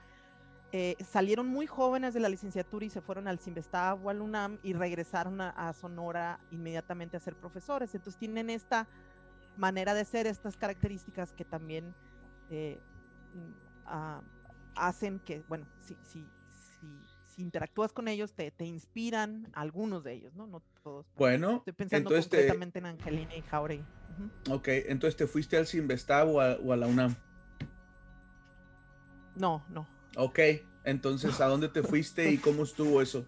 eh, salieron muy jóvenes de la licenciatura y se fueron al Simvestab o al UNAM y regresaron a, a Sonora inmediatamente a ser profesores. Entonces tienen esta manera de ser, estas características que también eh, mm, ah, hacen que, bueno, si, si, si, si interactúas con ellos, te, te inspiran, algunos de ellos, ¿no? No todos. Bueno, Estoy pensando entonces te, concretamente en Angelina y Jauregui. Ujú. ok, entonces te fuiste al Simvestab o a, o a la UNAM. No, no. Ok, entonces, ¿a dónde te fuiste y cómo estuvo eso?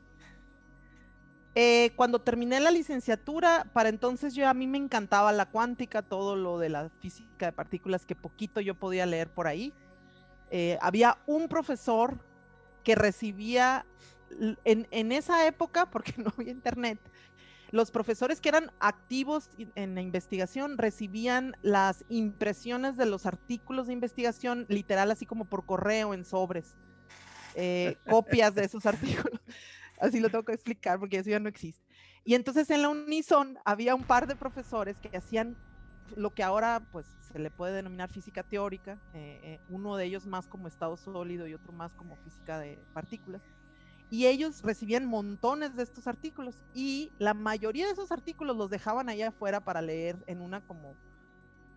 Eh, cuando terminé la licenciatura, para entonces yo a mí me encantaba la cuántica, todo lo de la física de partículas que poquito yo podía leer por ahí. Eh, había un profesor que recibía en, en esa época, porque no había internet, los profesores que eran activos en la investigación recibían las impresiones de los artículos de investigación, literal, así como por correo en sobres, eh, copias de esos artículos. Así lo tengo que explicar porque eso ya no existe. Y entonces en la Unison había un par de profesores que hacían lo que ahora pues se le puede denominar física teórica, eh, eh, uno de ellos más como estado sólido y otro más como física de partículas. Y ellos recibían montones de estos artículos y la mayoría de esos artículos los dejaban allá afuera para leer en una como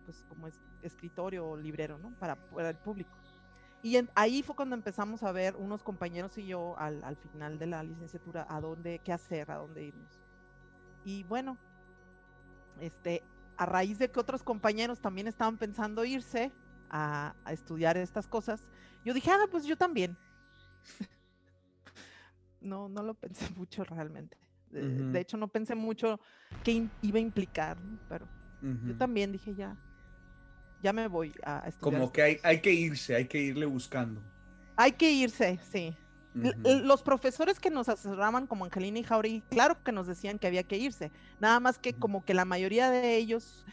pues como es- escritorio o librero, ¿no? Para, para el público. Y en- ahí fue cuando empezamos a ver unos compañeros y yo al, al final de la licenciatura a dónde, qué hacer, a dónde irnos. Y bueno, este, a raíz de que otros compañeros también estaban pensando irse a, a estudiar estas cosas, yo dije, ah, pues yo también. No, no lo pensé mucho realmente. De, de hecho, no pensé mucho qué iba a implicar, ¿no? pero yo también dije ya. ya me voy a estudiar. Como que hay, hay que irse, hay que irle buscando. Hay que irse, sí. Los profesores que nos asesoraban como Angelina y Jauri, claro que nos decían que había que irse, nada más que como que la mayoría de ellos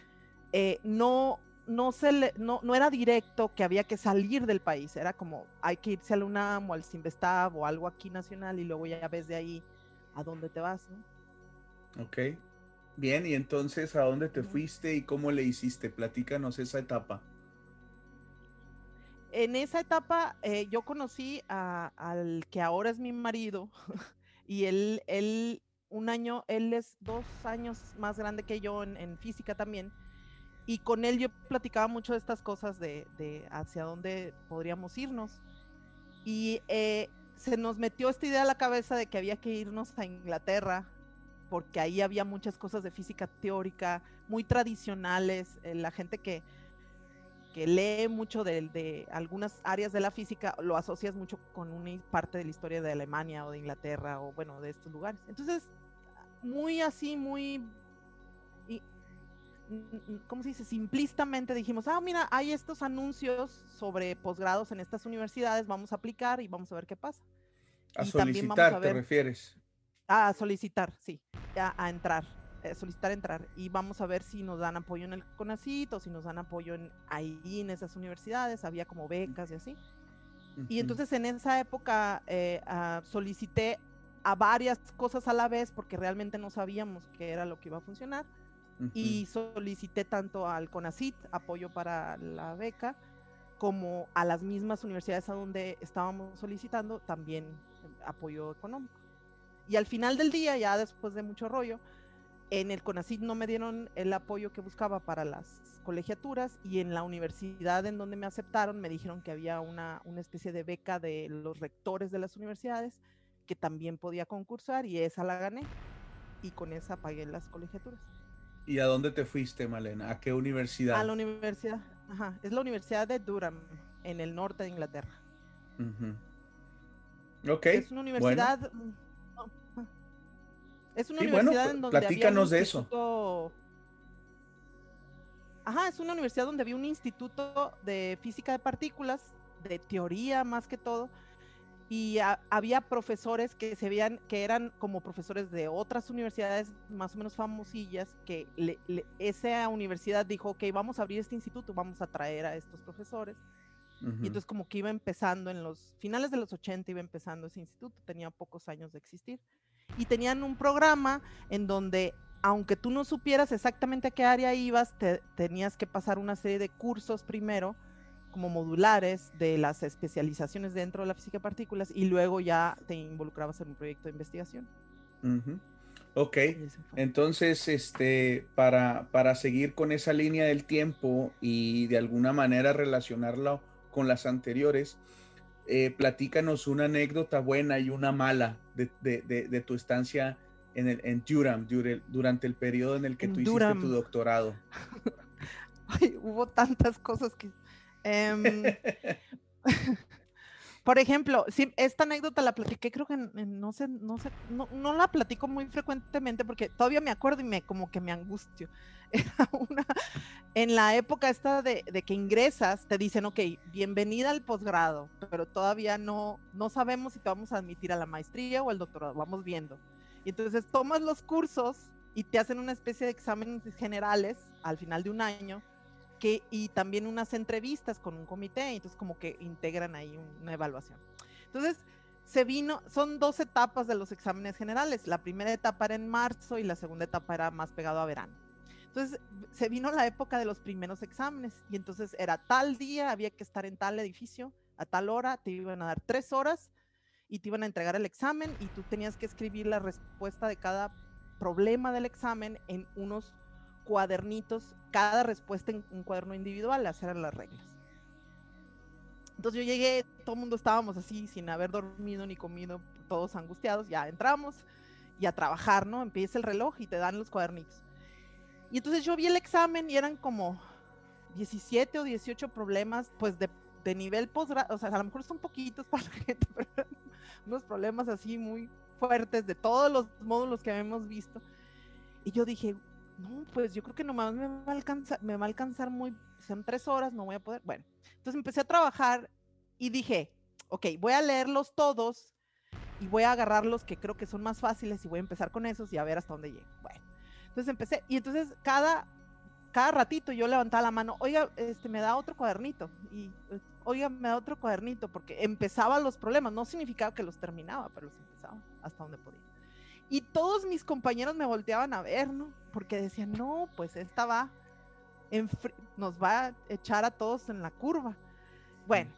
eh, no, no, se le, no, no, era directo que había que salir del país, era como hay que irse al UNAM o al Simvestab o algo aquí nacional y luego ya ves de ahí a dónde te vas, ¿no? Ok. Bien, y entonces, ¿a dónde te fuiste y cómo le hiciste? Platícanos esa etapa. En esa etapa eh, yo conocí al que ahora es mi marido y él, él, un año, él es dos años más grande que yo en, física también. Y con él yo platicaba mucho de estas cosas de, hacia dónde podríamos irnos. Y eh, se nos metió esta idea a la cabeza de que había que irnos a Inglaterra porque ahí había muchas cosas de física teórica muy tradicionales. Eh, la gente que, que lee mucho de, algunas áreas de la física lo asocias mucho con una parte de la historia de Alemania o de Inglaterra o bueno, de estos lugares. Entonces, muy así, muy... ¿Cómo se dice? Simplistamente dijimos, ah, mira, hay estos anuncios sobre posgrados en estas universidades, vamos a aplicar y vamos a ver qué pasa. A solicitar, ¿te refieres? A solicitar, sí, a, entrar, eh, solicitar entrar. Y vamos a ver si nos dan apoyo en el CONACIT o si nos dan apoyo en, ahí en esas universidades. Había como becas y así. Y entonces en esa época eh, ah, solicité a varias cosas a la vez porque realmente no sabíamos qué era lo que iba a funcionar. Y solicité tanto al CONACIT, apoyo para la beca, como a las mismas universidades a donde estábamos solicitando también apoyo económico. Y al final del día, ya después de mucho rollo, en el CONACYT no me dieron el apoyo que buscaba para las colegiaturas y en la universidad en donde me aceptaron me dijeron que había una, una especie de beca de los rectores de las universidades que también podía concursar y esa la gané y con esa pagué las colegiaturas. ¿Y a dónde te fuiste, Malena? ¿A qué universidad? A la universidad, ajá, es la Universidad de Durham, en el norte de Inglaterra. Ok. Es una universidad... Es una universidad en donde platícanos de eso. Ajá, es una universidad donde había un instituto de física de partículas, de teoría más que todo, y había profesores que se veían que eran como profesores de otras universidades más o menos famosillas, que esa universidad dijo, ok, vamos a abrir este instituto, vamos a traer a estos profesores. Y entonces como que iba empezando en los finales de los 80, iba empezando ese instituto, tenía pocos años de existir y tenían un programa en donde aunque tú no supieras exactamente a qué área ibas, te, tenías que pasar una serie de cursos primero, como modulares, de las especializaciones dentro de la física de partículas, y luego ya te involucrabas en un proyecto de investigación. Ok, entonces, este, para, para seguir con esa línea del tiempo y de alguna manera relacionarlo con las anteriores, eh, platícanos una anécdota buena y una mala de, tu estancia en, el, en Durham durante el periodo en el que tú hiciste tu doctorado. hubo tantas cosas que... Em, por ejemplo, si esta anécdota la platiqué, creo que no sé, no sé, no, no, la platico muy frecuentemente porque todavía me acuerdo y me como que me angustio. Era una, en la época esta de, de, que ingresas, te dicen, ok, bienvenida al posgrado, pero todavía no, no sabemos si te vamos a admitir a la maestría o al doctorado, vamos viendo. Y entonces tomas los cursos y te hacen una especie de exámenes generales al final de un año y también unas entrevistas con un comité, entonces como que integran ahí una evaluación. Entonces, se vino, son dos etapas de los exámenes generales. La primera etapa era en marzo y la segunda etapa era más pegado a verano. Entonces, se vino la época de los primeros exámenes y entonces era tal día, había que estar en tal edificio, a tal hora, te iban a dar tres horas y te iban a entregar el examen y tú tenías que escribir la respuesta de cada problema del examen en unos cuadernitos, cada respuesta en un cuaderno individual, hacer las reglas. Entonces yo llegué, todo el mundo estábamos así, sin haber dormido ni comido, todos angustiados, ya entramos y a trabajar, ¿no? Empieza el reloj y te dan los cuadernitos. Y entonces yo vi el examen y eran como 17 o 18 problemas, pues de, de nivel posgrado, o sea, a lo mejor son poquitos para la gente, pero unos problemas así muy fuertes de todos los módulos que habíamos visto. Y yo dije, no, pues yo creo que nomás me va a alcanzar, me va a alcanzar muy, son tres horas, no voy a poder. Bueno, entonces empecé a trabajar y dije, ok, voy a leerlos todos y voy a agarrar los que creo que son más fáciles y voy a empezar con esos y a ver hasta dónde llego. Bueno, entonces empecé y entonces cada, cada ratito yo levantaba la mano, oiga, este, me da otro cuadernito y, oiga, me da otro cuadernito porque empezaba los problemas, no significaba que los terminaba, pero los empezaba hasta donde podía. Y todos mis compañeros me volteaban a ver, ¿no? Porque decían, no, pues esta va, nos va a echar a todos en la curva. Bueno,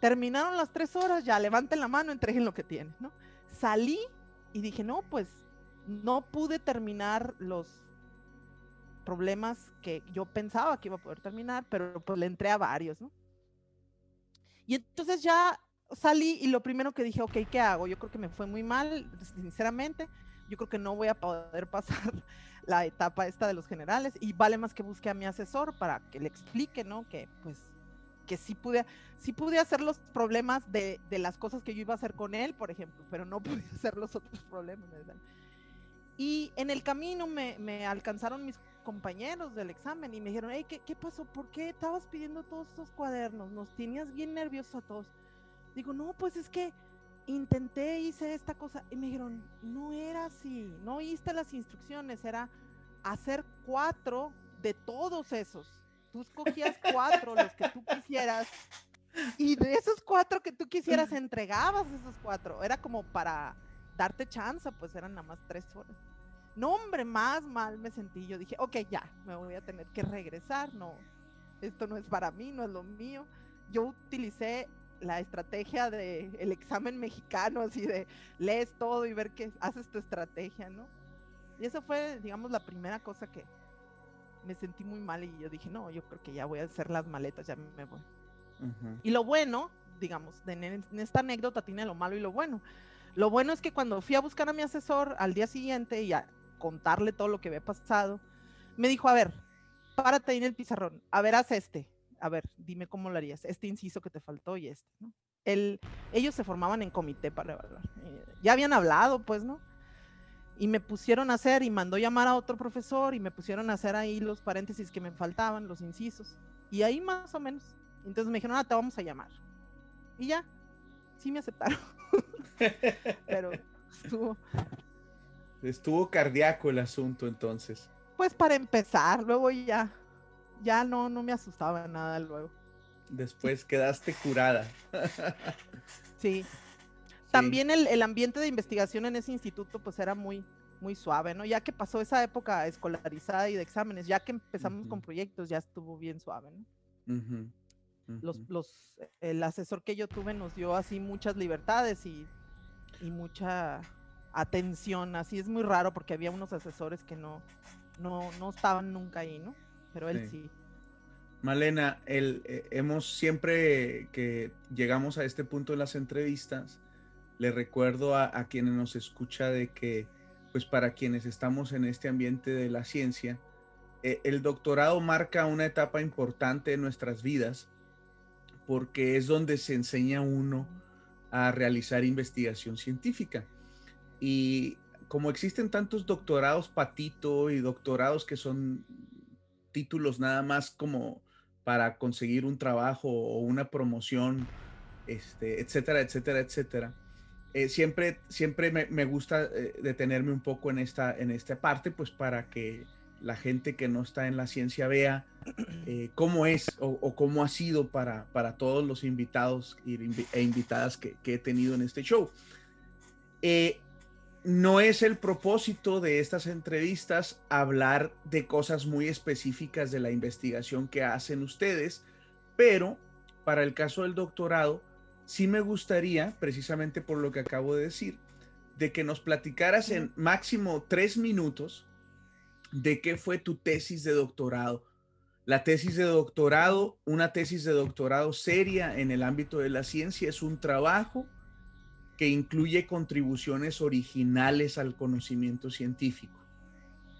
terminaron las tres horas, ya levanten la mano, entreguen lo que tienen, ¿no? Salí y dije, no, pues no pude terminar los problemas que yo pensaba que iba a poder terminar, pero pues le entré a varios, ¿no? Y entonces ya salí y lo primero que dije, ok, ¿qué hago? Yo creo que me fue muy mal, sinceramente yo creo que no voy a poder pasar la etapa esta de los generales y vale más que busque a mi asesor para que le explique, ¿no? Que pues que sí pude, sí pude hacer los problemas de, las cosas que yo iba a hacer con él, por ejemplo, pero no pude hacer los otros problemas. ¿verdad? Y en el camino me, me, alcanzaron mis compañeros del examen y me dijeron, hey, ¿qué, ¿qué, pasó? ¿Por qué estabas pidiendo todos estos cuadernos? Nos tenías bien nerviosos a todos. Digo, no, pues es que intenté, hice esta cosa y me dijeron, no era así, no oíste las instrucciones, era hacer cuatro de todos esos. Tú escogías cuatro, los que tú quisieras, y de esos cuatro que tú quisieras entregabas esos cuatro. Era como para darte chance, pues eran nada más tres horas. No, hombre, más mal me sentí. Yo dije, ok, ya, me voy a tener que regresar. No, esto no es para mí, no es lo mío. Yo utilicé la estrategia del el examen mexicano, así de lees todo y ver qué haces tu estrategia, ¿no? Y eso fue, digamos, la primera cosa que me sentí muy mal y yo dije, no, yo creo que ya voy a hacer las maletas, ya me voy. Y lo bueno, digamos, en esta anécdota tiene lo malo y lo bueno. Lo bueno es que cuando fui a buscar a mi asesor al día siguiente y a contarle todo lo que había pasado, me dijo, a ver, párate ahí en el pizarrón, a ver, haz este a ver, dime cómo lo harías, este inciso que te faltó y este, ¿no? El, ellos se formaban en comité para evaluar. Eh, ya habían hablado, pues, ¿no? Y me pusieron a hacer y mandó llamar a otro profesor y me pusieron a hacer ahí los paréntesis que me faltaban, los incisos. Y ahí más o menos. Entonces me dijeron, ah, te vamos a llamar. Y ya, sí me aceptaron. Pero estuvo... Estuvo cardíaco el asunto entonces. Pues para empezar, luego ya ya no, no me asustaba nada luego. Después quedaste curada. sí. También el, ambiente de investigación en ese instituto pues era muy, muy suave, ¿no? Ya que pasó esa época escolarizada y de exámenes, ya que empezamos con proyectos, ya estuvo bien suave, ¿no? Los, los, el asesor que yo tuve nos dio así muchas libertades y, y mucha atención, así es muy raro porque había unos asesores que no, no, no estaban nunca ahí, ¿no? Pero él sí. Malena, el, eh, hemos siempre que llegamos a este punto en las entrevistas, le recuerdo a, quienes nos escucha de que, pues para quienes estamos en este ambiente de la ciencia, eh, el doctorado marca una etapa importante en nuestras vidas porque es donde se enseña uno a realizar investigación científica. Y como existen tantos doctorados patito y doctorados que son títulos nada más como para conseguir un trabajo o una promoción, este, etcétera, etcétera, etcétera. Eh, siempre siempre me, gusta eh, detenerme un poco en esta, en esta parte, pues para que la gente que no está en la ciencia vea eh, cómo es o, cómo ha sido para, para todos los invitados e invitadas que he tenido en este show no es el propósito de estas entrevistas hablar de cosas muy específicas de la investigación que hacen ustedes, pero para el caso del doctorado, sí me gustaría, precisamente por lo que acabo de decir, de que nos platicaras en máximo tres minutos de qué fue tu tesis de doctorado. La tesis de doctorado, una tesis de doctorado seria en el ámbito de la ciencia, es un trabajo que incluye contribuciones originales al conocimiento científico.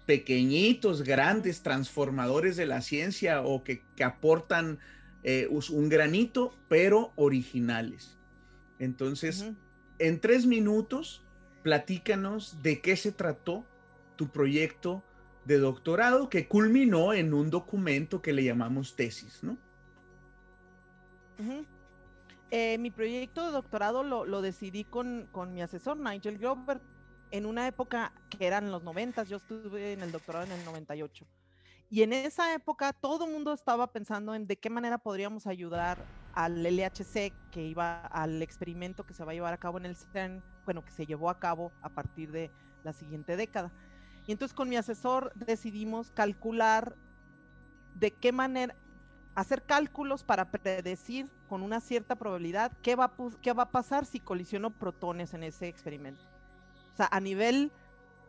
Pequeñitos, grandes, transformadores de la ciencia o que, aportan eh, un granito, pero originales. Entonces, en tres minutos, platícanos de qué se trató tu proyecto de doctorado que culminó en un documento que le llamamos tesis, ¿no? Eh, mi proyecto de doctorado lo, decidí con, con, mi asesor, Nigel Grover, en una época que eran los 90, yo estuve en el doctorado en el 98. Y en esa época todo el mundo estaba pensando en de qué manera podríamos ayudar al LHC que iba al experimento que se va a llevar a cabo en el CERN, bueno, que se llevó a cabo a partir de la siguiente década. Y entonces con mi asesor decidimos calcular de qué manera, hacer cálculos para predecir con una cierta probabilidad qué va, qué va a pasar si colisionó protones en ese experimento. O sea, a nivel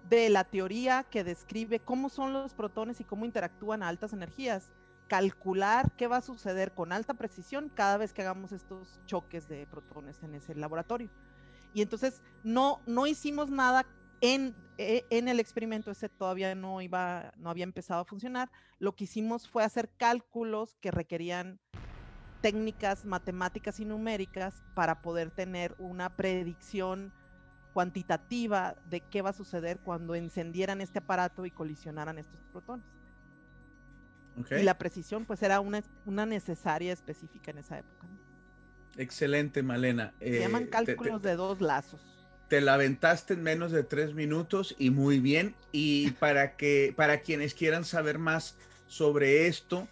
de la teoría que describe cómo son los protones y cómo interactúan a altas energías, calcular qué va a suceder con alta precisión cada vez que hagamos estos choques de protones en ese laboratorio. Y entonces no, no hicimos nada en, e, en, el experimento ese todavía no iba, no había empezado a funcionar. Lo que hicimos fue hacer cálculos que requerían técnicas matemáticas y numéricas para poder tener una predicción cuantitativa de qué va a suceder cuando encendieran este aparato y colisionaran estos protones. Y la precisión pues era una, una necesaria específica en esa época. Excelente, Malena. Se llaman eh, cálculos de dos lazos. Te la aventaste en menos de tres minutos y muy bien. Y para que para quienes quieran saber más sobre esto,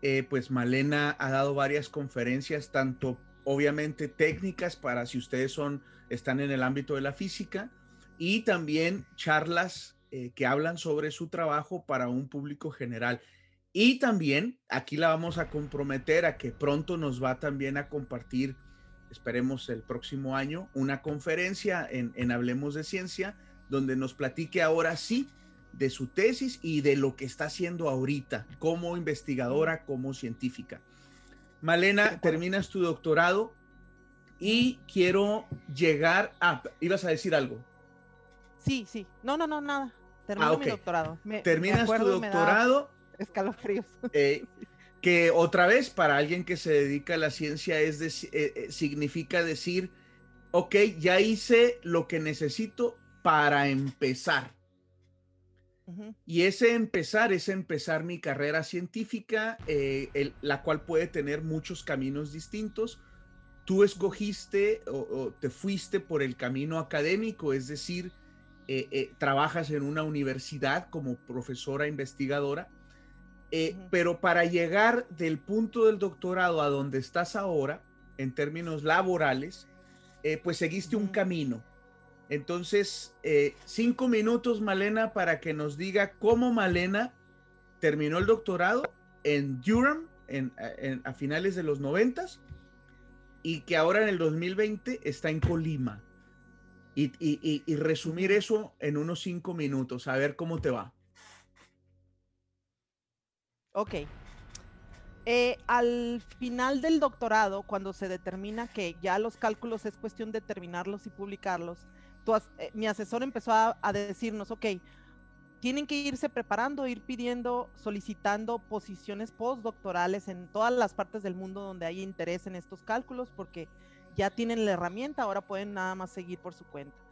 eh, pues Malena ha dado varias conferencias, tanto obviamente técnicas para si ustedes son están en el ámbito de la física y también charlas eh, que hablan sobre su trabajo para un público general. Y también aquí la vamos a comprometer a que pronto nos va también a compartir, esperemos el próximo año, una conferencia en, en Hablemos de Ciencia, donde nos platique ahora sí de su tesis y de lo que está haciendo ahorita como investigadora, como científica. Malena, terminas tu doctorado y quiero llegar a... ¿Ibas a decir algo? Sí, sí. No, no, no, nada. Termino ah, mi doctorado. Terminas tu doctorado escalofríos. Eh, que otra vez para alguien que se dedica a la ciencia es eh, eh, significa decir, ok, ya hice lo que necesito para empezar. Y ese empezar es empezar mi carrera científica, la cual puede tener muchos caminos distintos. Tú escogiste o, te fuiste por el camino académico, es decir, trabajas en una universidad como profesora investigadora eh, pero para llegar del punto del doctorado a donde estás ahora, en términos laborales, eh, pues seguiste un camino. Entonces, eh, cinco minutos, Malena, para que nos diga cómo Malena terminó el doctorado en Durham a finales de los noventas y que ahora en el 2020 está en Colima. y resumir eso en unos cinco minutos, a ver cómo te va. Ok. Eh, al final del doctorado, cuando se determina que ya los cálculos es cuestión de terminarlos y publicarlos, eh, mi asesor empezó a, a, decirnos, ok, tienen que irse preparando, ir pidiendo, solicitando posiciones postdoctorales en todas las partes del mundo donde hay interés en estos cálculos, porque ya tienen la herramienta, ahora pueden nada más seguir por su cuenta.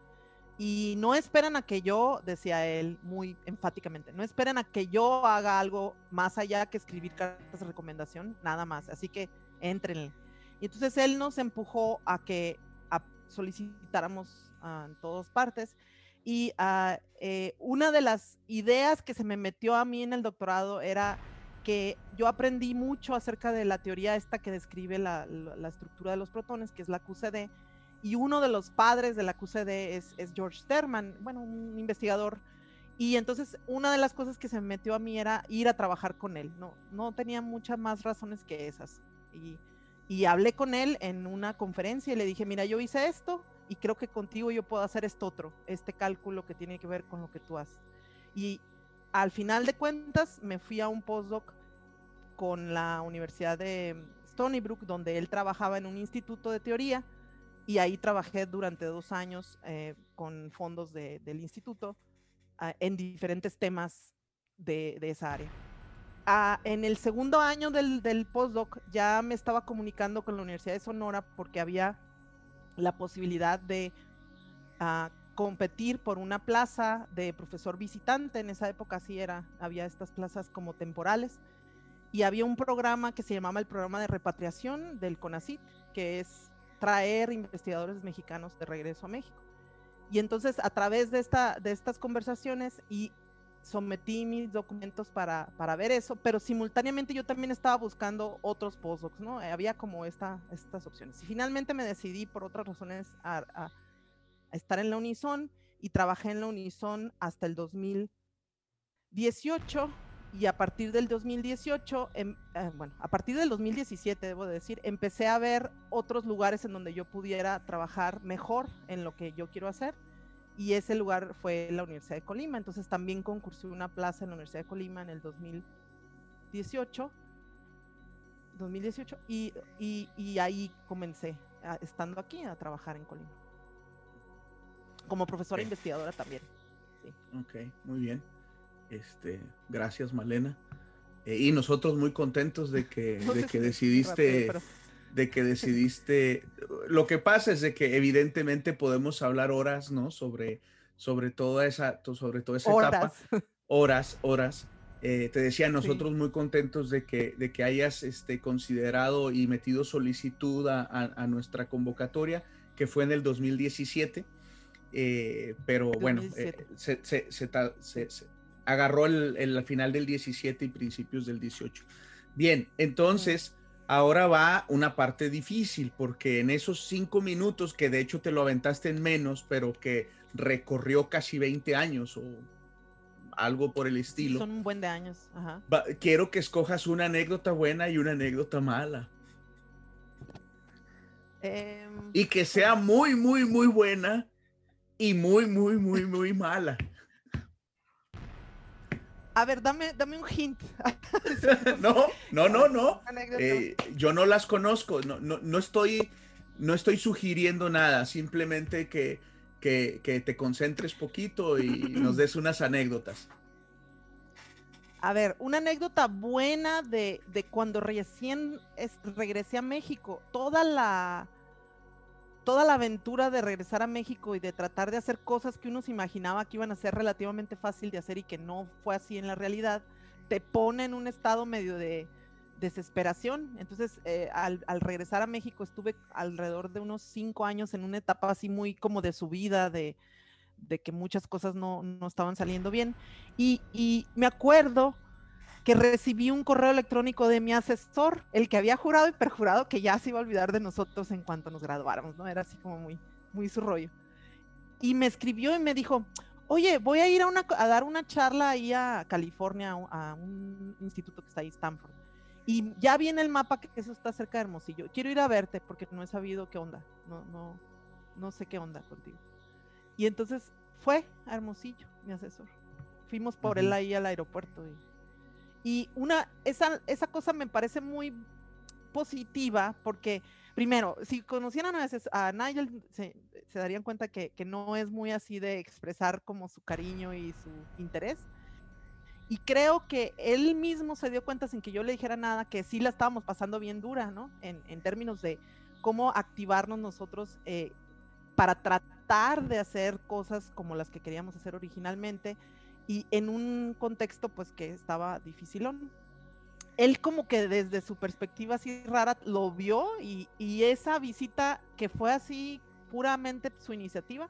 Y no esperan a que yo, decía él muy enfáticamente, no esperan a que yo haga algo más allá que escribir cartas de recomendación, nada más. Así que entren. Y entonces él nos empujó a que solicitáramos en todas partes. Y ah, eh, una de las ideas que se me metió a mí en el doctorado era que yo aprendí mucho acerca de la teoría esta que describe la, la estructura de los protones, que es la QCD y uno de los padres de la QCD es, George Sterman, bueno, un investigador. Y entonces una de las cosas que se me metió a mí era ir a trabajar con él. No, no tenía muchas más razones que esas. Y, y hablé con él en una conferencia y le dije, mira, yo hice esto y creo que contigo yo puedo hacer esto otro, este cálculo que tiene que ver con lo que tú haces. Y al final de cuentas me fui a un postdoc con la Universidad de Stony Brook, donde él trabajaba en un instituto de teoría y ahí trabajé durante dos años eh, con fondos del instituto ah, en diferentes temas de, esa área. Ah, en el segundo año del, del, postdoc ya me estaba comunicando con la Universidad de Sonora porque había la posibilidad de ah, competir por una plaza de profesor visitante. En esa época sí era, había estas plazas como temporales. Y había un programa que se llamaba el programa de repatriación del CONACIT, que es traer investigadores mexicanos de regreso a México. Y entonces a través de, esta, de estas conversaciones y sometí mis documentos para, para ver eso, pero simultáneamente yo también estaba buscando otros postdocs, ¿no? Había como esta, estas opciones. Y finalmente me decidí por otras razones a, a estar en la Unison y trabajé en la Unison hasta el 2018 y a partir del 2018, em, eh, bueno, a partir del 2017, debo decir, empecé a ver otros lugares en donde yo pudiera trabajar mejor en lo que yo quiero hacer y ese lugar fue la Universidad de Colima. Entonces también concursé una plaza en la Universidad de Colima en el 2018. 2018 y, y, y ahí comencé, estando aquí, a trabajar en Colima como profesora investigadora también. Ok, muy bien. Este, gracias, Malena. Eh, y nosotros muy contentos de que, de que decidiste, de que decidiste. Lo que pasa es de que evidentemente podemos hablar horas, ¿no? Sobre, sobre toda esa, sobre toda esa etapa. Horas, horas. Eh, te decía, nosotros muy contentos de que, de que hayas este, considerado y metido solicitud a, a nuestra convocatoria, que fue en el 2017. Eh, pero bueno, eh, se, agarró el, final del 17 y principios del 18. Bien, entonces ahora va una parte difícil, porque en esos cinco minutos, que de hecho te lo aventaste en menos, pero que recorrió casi 20 años o algo por el estilo. son un buen de años. quiero que escojas una anécdota buena y una anécdota mala. Em, y que sea muy, muy, muy buena y muy, muy, muy, muy mala. A ver, dame, dame un hint. no, no, no, no. Eh, yo no las conozco, no, no, no, estoy, no estoy sugiriendo nada, simplemente que, que, que te concentres poquito y nos des unas anécdotas. A ver, una anécdota buena de, de cuando recién regresé a México. Toda la, toda la aventura de regresar a México y de tratar de hacer cosas que uno se imaginaba que iban a ser relativamente fácil de hacer y que no fue así en la realidad, te pone en un estado medio de desesperación. Entonces, eh, al, regresar a México estuve alrededor de unos cinco años en una etapa así muy como de subida, de, de que muchas cosas no, no estaban saliendo bien. Y, y me acuerdo que recibí un correo electrónico de mi asesor, el que había jurado y perjurado que ya se iba a olvidar de nosotros en cuanto nos graduáramos, ¿no? Era así como muy, muy su rollo. Y me escribió y me dijo, oye, voy a ir a, una, a dar una charla ahí a California, a un instituto que está ahí, Stanford. Y ya viene el mapa que eso está cerca de Hermosillo. Quiero ir a verte porque no he sabido qué onda. No, no, no sé qué onda contigo. Y entonces fue a Hermosillo, mi asesor. Fuimos por él ahí al aeropuerto y y una, esa, esa cosa me parece muy positiva porque, primero, si conocieran a, veces a Nigel, se, darían cuenta que, que, no es muy así de expresar como su cariño y su interés. Y creo que él mismo se dio cuenta sin que yo le dijera nada que sí la estábamos pasando bien dura, ¿no? En, en términos de cómo activarnos nosotros eh, para tratar de hacer cosas como las que queríamos hacer originalmente y en un contexto pues que estaba dificilón. Él como que desde su perspectiva así rara lo vio y, y esa visita que fue así puramente su iniciativa,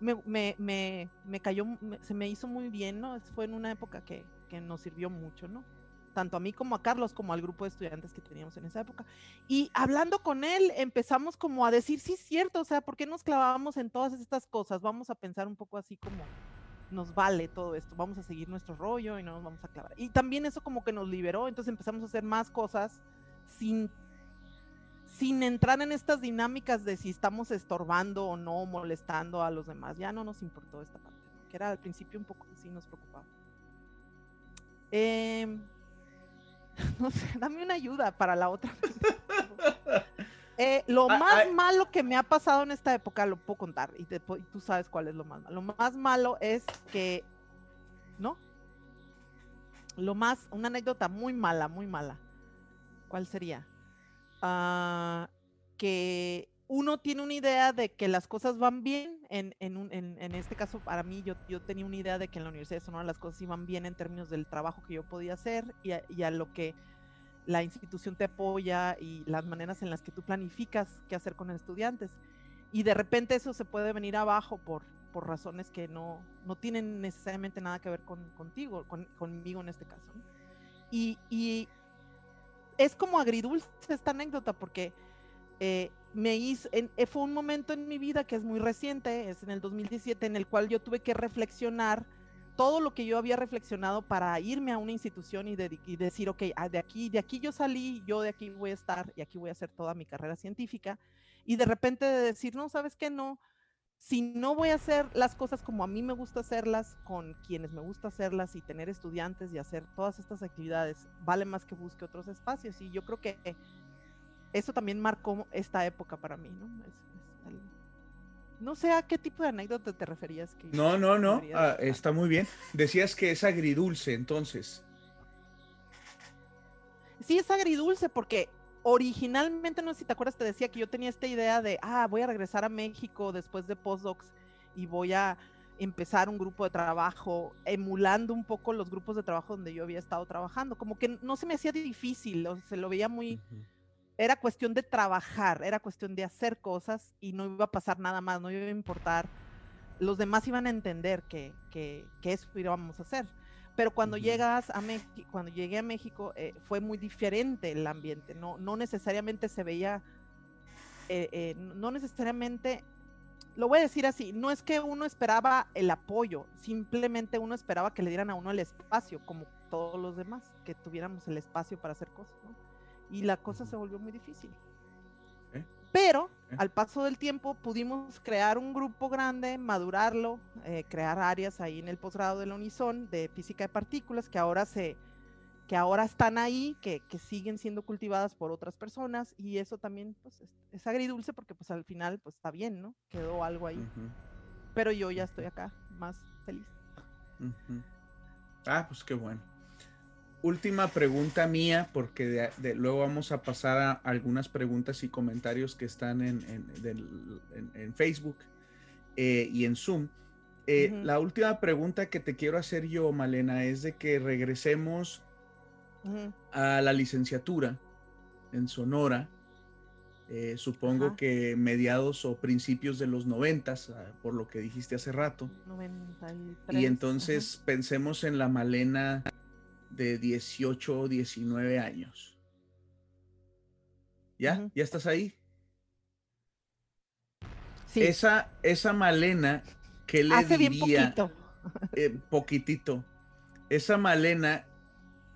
me, me, me, me cayó, se me hizo muy bien, ¿no? Fue en una época que, que nos sirvió mucho, ¿no? tanto a mí como a Carlos, como al grupo de estudiantes que teníamos en esa época. Y hablando con él, empezamos como a decir, sí, es cierto, o sea, ¿por qué nos clavábamos en todas estas cosas? Vamos a pensar un poco así como, nos vale todo esto, vamos a seguir nuestro rollo y no nos vamos a clavar. Y también eso como que nos liberó, entonces empezamos a hacer más cosas sin, sin entrar en estas dinámicas de si estamos estorbando o no, molestando a los demás. Ya no nos importó esta parte, que era al principio un poco así nos preocupaba. Em, no sé, dame una ayuda para la otra. Eh, lo ah, más malo que me ha pasado en esta época, lo puedo contar, y, tú sabes cuál es lo más malo. Lo más malo es que, ¿no? Lo más, una anécdota muy mala, muy mala. ¿Cuál sería? Ah, que uno tiene una idea de que las cosas van bien, en, en, en, este caso para mí yo, yo, tenía una idea de que en la Universidad de Sonora las cosas iban bien en términos del trabajo que yo podía hacer y y a lo que la institución te apoya y las maneras en las que tú planificas qué hacer con estudiantes. Y de repente eso se puede venir abajo por, por razones que no, no tienen necesariamente nada que ver con, contigo, conmigo en este caso. Y, y, es como agridulce esta anécdota porque eh, me hizo, en, fue un momento en mi vida que es muy reciente, es en el 2017, en el cual yo tuve que reflexionar todo lo que yo había reflexionado para irme a una institución y, decir, ok, ah, de aquí, de aquí yo salí, yo de aquí voy a estar y aquí voy a hacer toda mi carrera científica. Y de repente de decir, no, ¿sabes qué? No, si no voy a hacer las cosas como a mí me gusta hacerlas, con quienes me gusta hacerlas y tener estudiantes y hacer todas estas actividades, vale más que busque otros espacios. Y yo creo que eso también marcó esta época para mí, ¿no? No sé a qué tipo de anécdota te referías. Que no, no, no, ah, está muy bien. Decías que es agridulce, entonces. Sí, es agridulce porque originalmente, no sé si te acuerdas, te decía que yo tenía esta idea de, ah, voy a regresar a México después de postdocs y voy a empezar un grupo de trabajo emulando un poco los grupos de trabajo donde yo había estado trabajando. Como que no se me hacía difícil, se lo veía muy era cuestión de trabajar, era cuestión de hacer cosas y no iba a pasar nada más, no iba a importar. Los demás iban a entender que, que, que eso íbamos a hacer. Pero cuando llegas a México, cuando llegué a México, eh, fue muy diferente el ambiente. No, no necesariamente se veía, eh, eh, no necesariamente, lo voy a decir así, no es que uno esperaba el apoyo, simplemente uno esperaba que le dieran a uno el espacio, como todos los demás, que tuviéramos el espacio para hacer cosas. ¿no? Y la cosa se volvió muy difícil. ¿Eh? Pero ¿Eh? al paso del tiempo pudimos crear un grupo grande, madurarlo, eh, crear áreas ahí en el posgrado de la Unison de física de partículas que ahora se que ahora están ahí, que, que siguen siendo cultivadas por otras personas y eso también pues, es, agridulce porque pues al final pues está bien, ¿no? Quedó algo ahí. Pero yo ya estoy acá más feliz. Ah, pues qué bueno última pregunta mía, porque de, luego vamos a pasar a algunas preguntas y comentarios que están en, en, Facebook eh, y en Zoom. Eh, la última pregunta que te quiero hacer yo, Malena, es de que regresemos a la licenciatura en Sonora. Eh, supongo que mediados o principios de los noventas, ah, por lo que dijiste hace rato. y entonces pensemos en la Malena de 18 o 19 años. ¿Ya? ¿Ya estás ahí? Sí. Esa, esa Malena, ¿qué le Hace diría? poquito. Eh, poquitito. Esa Malena,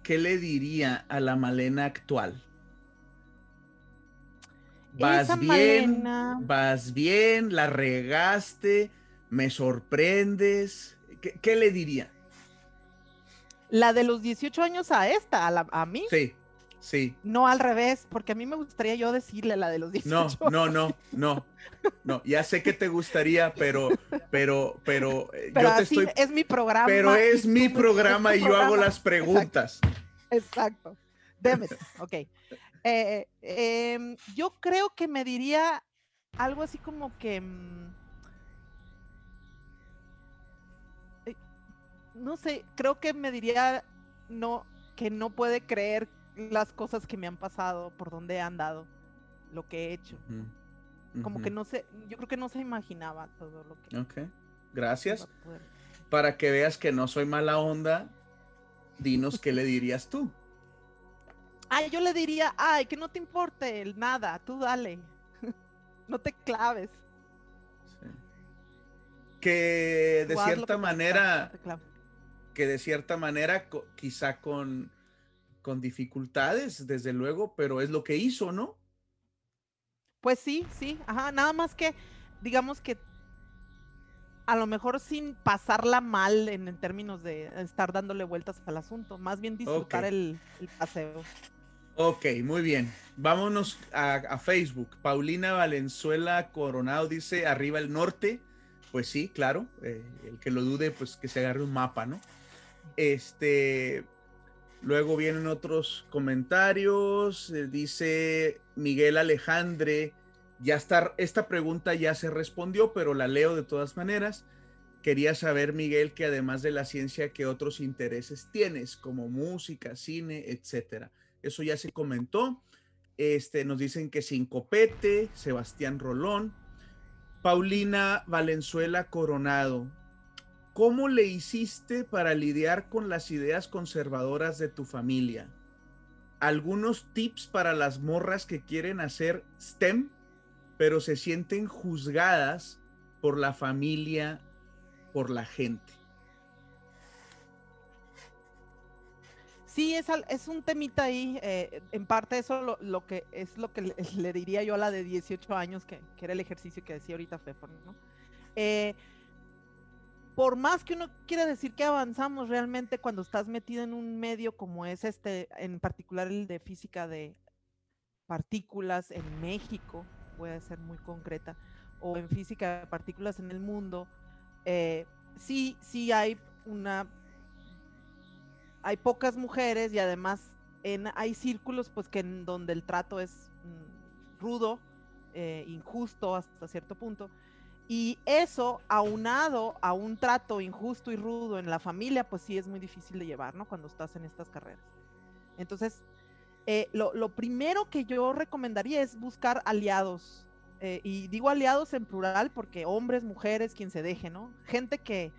¿qué le diría a la Malena actual? Vas bien, vas bien, la regaste, me sorprendes. ¿Qué le diría? La de los 18 años a esta, a, a mí. Sí, sí. No al revés, porque a mí me gustaría yo decirle la de los 18. No, no, no, no. No, ya sé que te gustaría, pero, pero, pero, eh, pero yo te estoy. Es mi programa. Pero es mi programa y yo hago las preguntas. Exacto. Déme. Ok. Eh, em, yo creo que me diría algo así como que. Mm, no sé, creo que me diría no, que no puede creer las cosas que me han pasado, por donde he andado, lo que he hecho. Como que no sé, yo creo que no se imaginaba todo lo que. Ok, gracias. Para que veas que no soy mala onda, dinos qué le dirías tú. Ay, yo le diría, ay, que no te importe nada, tú dale. no te claves. Que de cierta manera que de cierta manera quizá con, con dificultades, desde luego, pero es lo que hizo, ¿no? Pues sí, sí, ajá, nada más que, digamos que a lo mejor sin pasarla mal en, términos de estar dándole vueltas al asunto, más bien disfrutar el, paseo. Ok, muy bien. Vámonos a, Facebook. Paulina Valenzuela Coronado dice arriba el norte. Pues sí, claro. Eh, el que lo dude, pues que se agarre un mapa, ¿no? Este, luego vienen otros comentarios. Eh, dice Miguel Alejandre, ya esta pregunta ya se respondió, pero la leo de todas maneras. Quería saber, Miguel, que además de la ciencia, ¿qué otros intereses tienes, como música, cine, etcétera? Eso ya se comentó. Este, nos dicen que Sincopete, Sebastián Rolón, Paulina Valenzuela Coronado. ¿Cómo le hiciste para lidiar con las ideas conservadoras de tu familia? ¿Algunos tips para las morras que quieren hacer STEM, pero se sienten juzgadas por la familia, por la gente? Sí, es, es un temita ahí. Eh, en parte eso lo, que es lo que le, diría yo a la de 18 años, que, era el ejercicio que decía ahorita Fefor, ¿no? Eh, por más que uno quiera decir que avanzamos realmente cuando estás metido en un medio como es este, en particular el de física de partículas en México, voy a ser muy concreta, o en física de partículas en el mundo, eh, sí, sí hay una, hay pocas mujeres y además en, hay círculos pues que en donde el trato es mm, rudo, eh, injusto hasta cierto punto. Y eso, aunado a un trato injusto y rudo en la familia, pues sí es muy difícil de llevar, ¿no? Cuando estás en estas carreras. Entonces, eh, lo, primero que yo recomendaría es buscar aliados. Eh, y digo aliados en plural porque hombres, mujeres, quien se deje, ¿no? Gente que,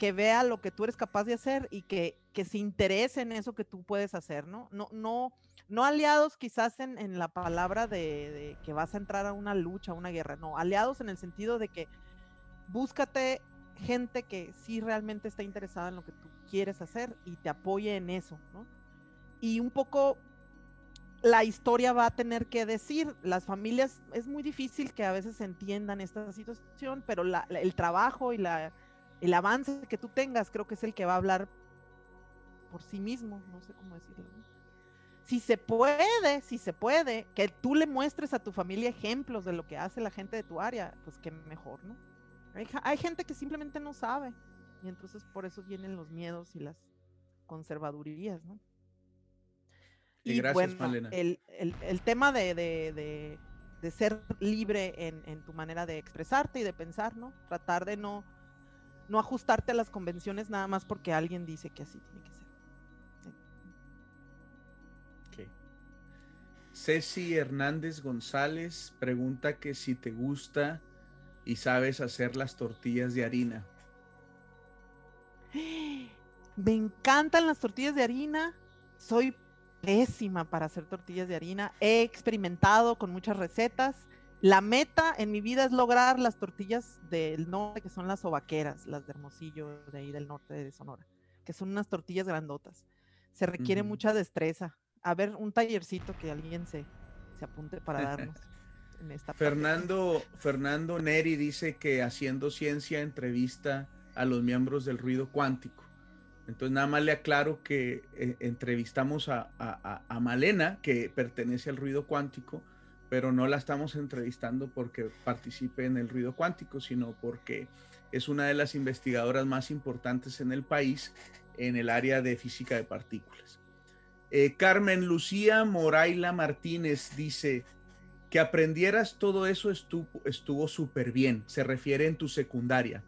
que vea lo que tú eres capaz de hacer y que, se interese en eso que tú puedes hacer, ¿no? No, no, no aliados quizás en, la palabra de, que vas a entrar a una lucha, a una guerra, no, aliados en el sentido de que búscate gente que sí realmente está interesada en lo que tú quieres hacer y te apoye en eso, ¿no? Y un poco la historia va a tener que decir, las familias, es muy difícil que a veces entiendan esta situación, pero el trabajo y la el avance que tú tengas creo que es el que va a hablar por sí mismo, no sé cómo decirlo. Si se puede, si se puede, que tú le muestres a tu familia ejemplos de lo que hace la gente de tu área, pues qué mejor, ¿no? Hay, gente que simplemente no sabe y entonces por eso vienen los miedos y las conservadurías, ¿no? Y, gracias, bueno, el, el, tema de, de, de, ser libre en, en tu manera de expresarte y de pensar, ¿no? Tratar de no no ajustarte a las convenciones nada más porque alguien dice que así tiene que ser. Ceci Hernández González pregunta que si te gusta y sabes hacer las tortillas de harina. Me encantan las tortillas de harina. Soy pésima para hacer tortillas de harina. He experimentado con muchas recetas. La meta en mi vida es lograr las tortillas del norte, que son las sobaqueras, las de Hermosillo, de ahí del norte de Sonora, que son unas tortillas grandotas. Se requiere mucha destreza. A ver, un tallercito que alguien se, se apunte para darnos. en esta Fernando, Fernando Neri dice que haciendo ciencia entrevista a los miembros del ruido cuántico. Entonces nada más le aclaro que eh, entrevistamos a, a Malena, que pertenece al ruido cuántico, pero no la estamos entrevistando porque participe en el ruido cuántico, sino porque es una de las investigadoras más importantes en el país en el área de física de partículas. Eh, Carmen Lucía Moraila Martínez dice que aprendieras todo eso estuvo súper bien, se refiere en tu secundaria.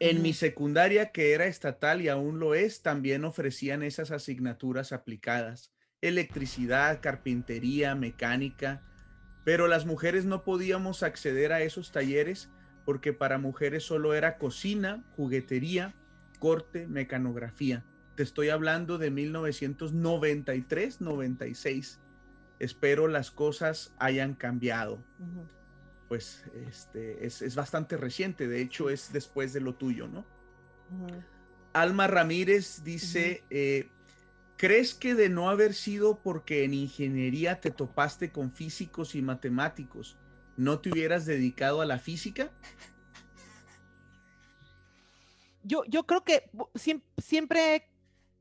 En mi secundaria, que era estatal y aún lo es, también ofrecían esas asignaturas aplicadas, electricidad, carpintería, mecánica, pero las mujeres no podíamos acceder a esos talleres porque para mujeres solo era cocina, juguetería, corte, mecanografía. Te estoy hablando de 1993, 96. Espero las cosas hayan cambiado. Pues este, es, bastante reciente, de hecho es después de lo tuyo, ¿no? Alma Ramírez dice, ¿Crees que de no haber sido porque en ingeniería te topaste con físicos y matemáticos, no te hubieras dedicado a la física? Yo, yo creo que siempre,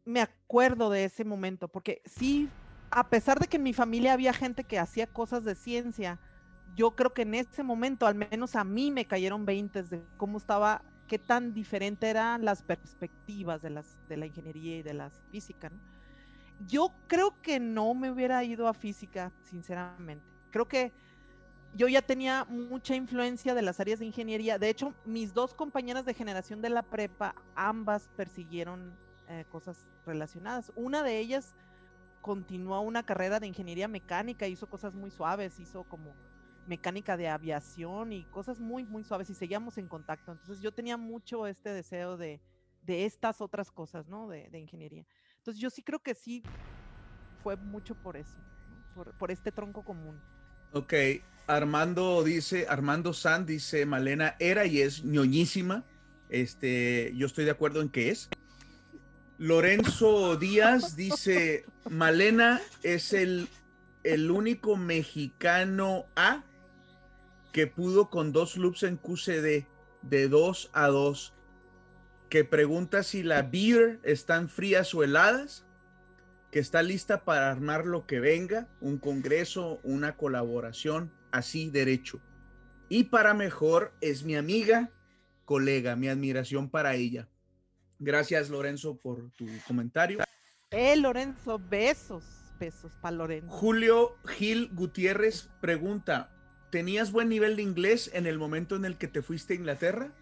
me acuerdo de ese momento, porque sí, a pesar de que en mi familia había gente que hacía cosas de ciencia, yo creo que en ese momento, al menos a mí me cayeron 20 de cómo estaba, qué tan diferente eran las perspectivas de, las, de la ingeniería y de la física. ¿no? Yo creo que no me hubiera ido a física, sinceramente. Creo que yo ya tenía mucha influencia de las áreas de ingeniería. De hecho, mis dos compañeras de generación de la prepa, ambas persiguieron eh, cosas relacionadas. Una de ellas continuó una carrera de ingeniería mecánica, hizo cosas muy suaves, hizo como mecánica de aviación y cosas muy, muy suaves y seguíamos en contacto. Entonces yo tenía mucho este deseo de, de estas otras cosas, ¿no? De, de, ingeniería. Entonces yo sí creo que sí fue mucho por eso, por, por este tronco común. Ok, Armando dice, Armando San dice, Malena era y es ñoñísima. Este, yo estoy de acuerdo en que es. Lorenzo Díaz dice, Malena es el, el único mexicano A que pudo con dos loops en QCD de 2 a 2, que pregunta si la beer están frías o heladas, que está lista para armar lo que venga, un congreso, una colaboración, así derecho. Y para mejor es mi amiga, colega, mi admiración para ella. Gracias, Lorenzo, por tu comentario. Eh, Lorenzo, besos, besos para Lorenzo. Julio Gil Gutiérrez pregunta, ¿tenías buen nivel de inglés en el momento en el que te fuiste a Inglaterra?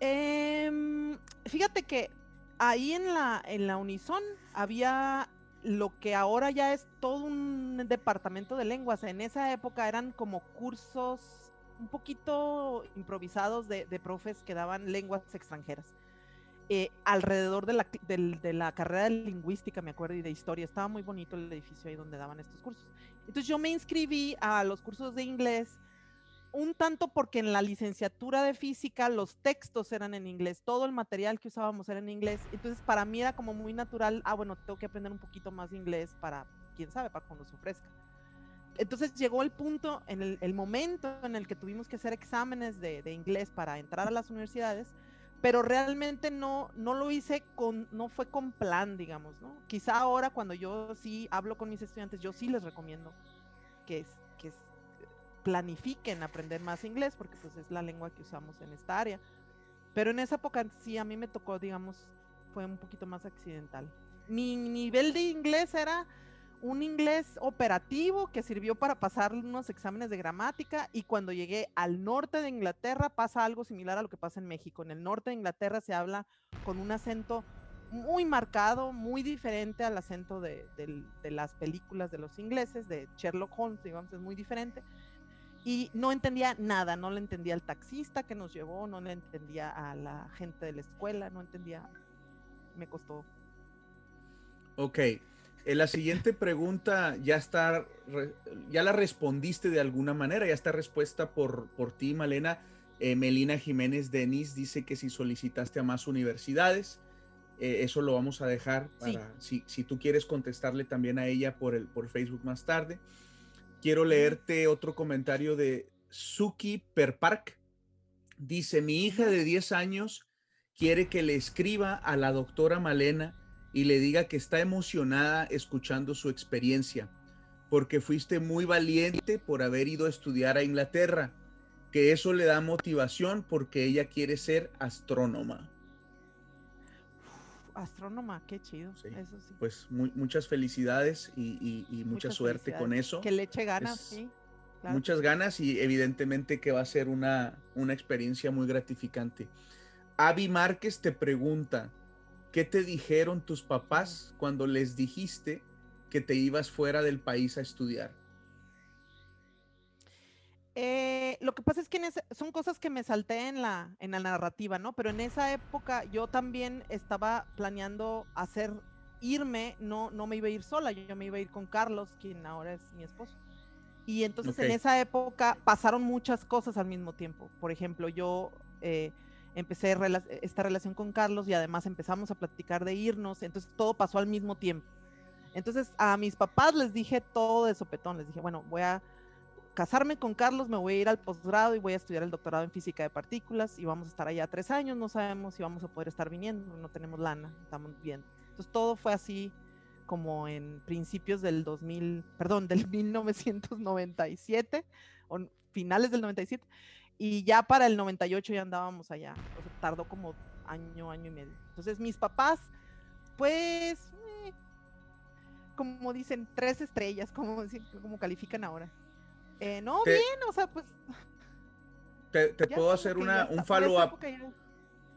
Eh, fíjate que ahí en la, en la Unison había lo que ahora ya es todo un departamento de lenguas. En esa época eran como cursos un poquito improvisados de, de profes que daban lenguas extranjeras. Eh, alrededor de la, de, de la, carrera de lingüística, me acuerdo, y de historia. Estaba muy bonito el edificio ahí donde daban estos cursos. Entonces yo me inscribí a los cursos de inglés un tanto porque en la licenciatura de física los textos eran en inglés, todo el material que usábamos era en inglés, entonces para mí era como muy natural, ah, bueno, tengo que aprender un poquito más de inglés para, quién sabe, para cuando se ofrezca. Entonces llegó el punto, en el, momento en el que tuvimos que hacer exámenes de, de, inglés para entrar a las universidades, pero realmente no, no lo hice con, no fue con plan, digamos, ¿no? Quizá ahora cuando yo sí hablo con mis estudiantes, yo sí les recomiendo que, que planifiquen aprender más inglés, porque pues es la lengua que usamos en esta área. Pero en esa época sí a mí me tocó, digamos, fue un poquito más accidental. Mi nivel de inglés era un inglés operativo que sirvió para pasar unos exámenes de gramática y cuando llegué al norte de Inglaterra pasa algo similar a lo que pasa en México. En el norte de Inglaterra se habla con un acento muy marcado, muy diferente al acento de, de, de las películas de los ingleses, de Sherlock Holmes, digamos, es muy diferente y no entendía nada, no le entendía al taxista que nos llevó, no le entendía a la gente de la escuela, no entendía, me costó. Ok, eh, la siguiente pregunta ya está, ya la respondiste de alguna manera, ya está respuesta por, por ti, Malena. Eh, Melina Jiménez Denis dice que si solicitaste a más universidades, eh, eso lo vamos a dejar para, sí. si, si, tú quieres contestarle también a ella por, el, por Facebook más tarde. Quiero leerte otro comentario de Suki Perpark. Dice, mi hija de 10 años quiere que le escriba a la doctora Malena y le diga que está emocionada escuchando su experiencia, porque fuiste muy valiente por haber ido a estudiar a Inglaterra, que eso le da motivación porque ella quiere ser astrónoma. Astrónoma, qué chido. Sí. Eso sí. Pues muy, muchas felicidades y, y, y mucha muchas suerte con eso. Que le eche ganas, es, sí. Claro. Muchas ganas y evidentemente que va a ser una, una experiencia muy gratificante. Avi Márquez te pregunta, ¿qué te dijeron tus papás cuando les dijiste que te ibas fuera del país a estudiar? Eh, lo que pasa es que ese, son cosas que me salté en la, en la narrativa, ¿no? Pero en esa época yo también estaba planeando hacer, irme, no, no me iba a ir sola, yo, yo me iba a ir con Carlos, quien ahora es mi esposo. Y entonces okay. en esa época pasaron muchas cosas al mismo tiempo. Por ejemplo, yo eh, empecé rela esta relación con Carlos y además empezamos a platicar de irnos, entonces todo pasó al mismo tiempo. Entonces a mis papás les dije todo de sopetón, les dije, bueno, voy a casarme con Carlos, me voy a ir al posgrado y voy a estudiar el doctorado en física de partículas y vamos a estar allá tres años, no sabemos si vamos a poder estar viniendo, no tenemos lana, estamos viendo. Entonces todo fue así como en principios del 2000, perdón, del 1997 o finales del 97 y ya para el 98 ya andábamos allá, o sea, tardó como año, año y medio. Entonces mis papás, pues como dicen, tres estrellas, como, como califican ahora. Eh, no, bien, o sea, pues. Te, puedo hacer una, un follow-up.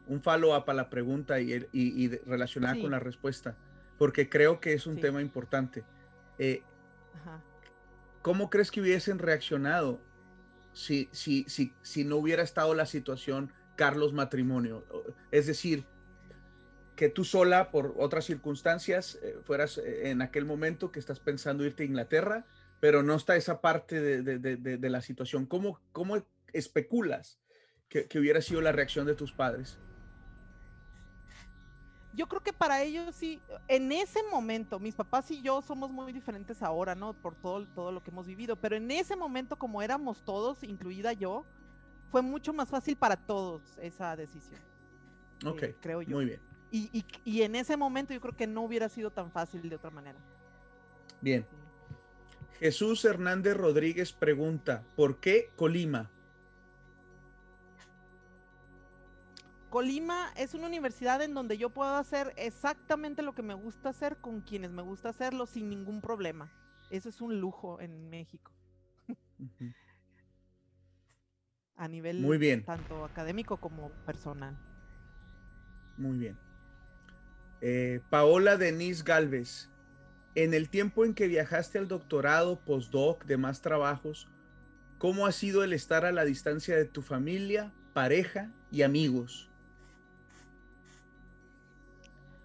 Un follow-up a la pregunta y, y, relacionada con la respuesta, porque creo que es un tema importante. Eh, ¿Cómo crees que hubiesen reaccionado si, si, si, si no hubiera estado la situación Carlos matrimonio? Es decir, que tú sola, por otras circunstancias, eh, fueras eh, en aquel momento que estás pensando irte a Inglaterra, pero no está esa parte de, la situación. ¿Cómo, cómo especulas que, hubiera sido la reacción de tus padres? Yo creo que para ellos sí, en ese momento, mis papás y yo somos muy diferentes ahora, ¿no? Por todo, todo lo que hemos vivido, pero en ese momento, como éramos todos, incluida yo, fue mucho más fácil para todos esa decisión. Ok, eh, creo yo. Muy bien. Y, en ese momento yo creo que no hubiera sido tan fácil de otra manera. Bien. Jesús Hernández Rodríguez pregunta, ¿por qué Colima? Colima es una universidad en donde yo puedo hacer exactamente lo que me gusta hacer con quienes me gusta hacerlo sin ningún problema. Eso es un lujo en México. A nivel Muy bien. tanto académico como personal. Muy bien. Eh, Paola Denise Galvez, en el tiempo en que viajaste al doctorado, postdoc, demás trabajos, ¿cómo ha sido el estar a la distancia de tu familia, pareja y amigos?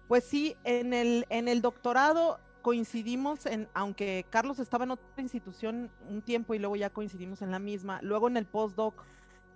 Pues sí, en el, en el doctorado coincidimos en, aunque Carlos estaba en otra institución un tiempo y luego ya coincidimos en la misma, luego en el postdoc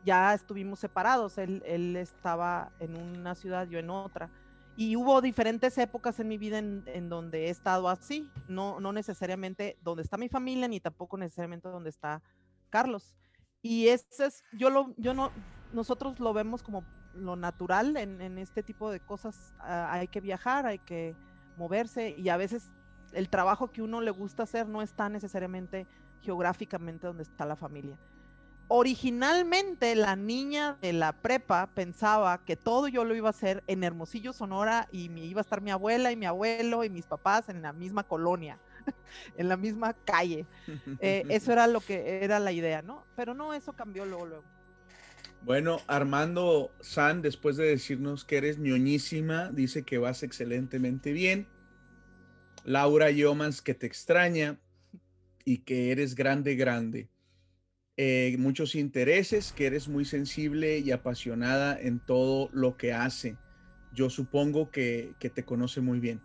ya estuvimos separados, él, él estaba en una ciudad, yo en otra y hubo diferentes épocas en mi vida en, donde he estado así, no, no necesariamente donde está mi familia, ni tampoco necesariamente donde está Carlos. Y ese es, yo lo, yo no, nosotros lo vemos como lo natural en, este tipo de cosas. Ah, hay que viajar, hay que moverse y a veces el trabajo que uno le gusta hacer no está necesariamente geográficamente donde está la familia originalmente la niña de la prepa pensaba que todo yo lo iba a hacer en Hermosillo, Sonora, y me iba a estar mi abuela y mi abuelo y mis papás en la misma colonia, en la misma calle. Eh, eso era lo que era la idea, ¿no? Pero no, eso cambió luego, luego. Bueno, Armando San, después de decirnos que eres ñoñísima, dice que vas excelentemente bien. Laura Yomans, que te extraña y que eres grande, grande. Eh, muchos intereses, que eres muy sensible y apasionada en todo lo que hace. Yo supongo que, te conoce muy bien,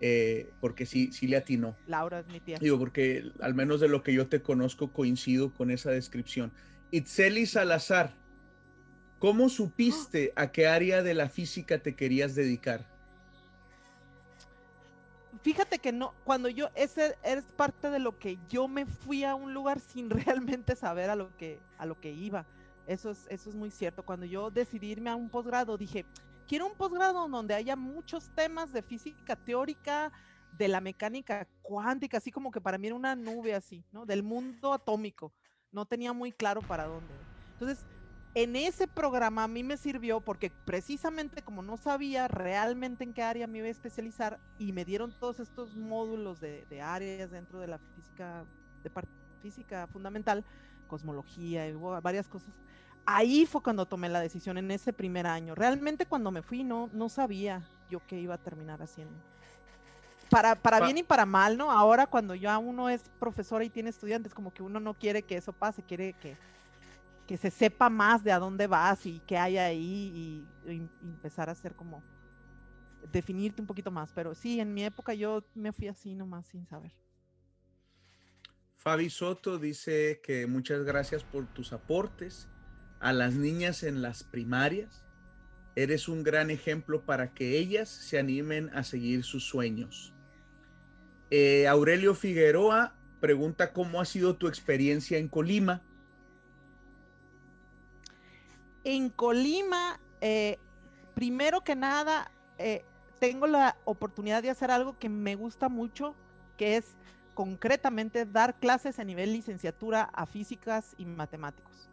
eh, porque sí, sí le atinó. Laura es mi tía. Digo, porque al menos de lo que yo te conozco coincido con esa descripción. Itzeli Salazar, ¿cómo supiste a qué área de la física te querías dedicar? Fíjate que no, cuando yo, ese es parte de lo que yo me fui a un lugar sin realmente saber a lo que, a lo que iba. Eso es, eso es muy cierto. Cuando yo decidí irme a un posgrado, dije, quiero un posgrado donde haya muchos temas de física teórica, de la mecánica cuántica, así como que para mí era una nube así, ¿no? Del mundo atómico. No tenía muy claro para dónde. Entonces, en ese programa a mí me sirvió porque precisamente como no sabía realmente en qué área me iba a especializar y me dieron todos estos módulos de, áreas dentro de la física, de física fundamental, cosmología y varias cosas. Ahí fue cuando tomé la decisión en ese primer año. Realmente cuando me fui no, no sabía yo qué iba a terminar haciendo. Para, para bien y para mal, ¿no? Ahora cuando ya uno es profesora y tiene estudiantes, como que uno no quiere que eso pase, quiere que que se sepa más de a dónde vas y qué hay ahí y, empezar a hacer como definirte un poquito más. Pero sí, en mi época yo me fui así nomás sin saber. Fabi Soto dice que muchas gracias por tus aportes a las niñas en las primarias. Eres un gran ejemplo para que ellas se animen a seguir sus sueños. Eh, Aurelio Figueroa pregunta cómo ha sido tu experiencia en Colima en Colima, eh, primero que nada, eh, tengo la oportunidad de hacer algo que me gusta mucho, que es concretamente dar clases a nivel licenciatura a físicas y matemáticos.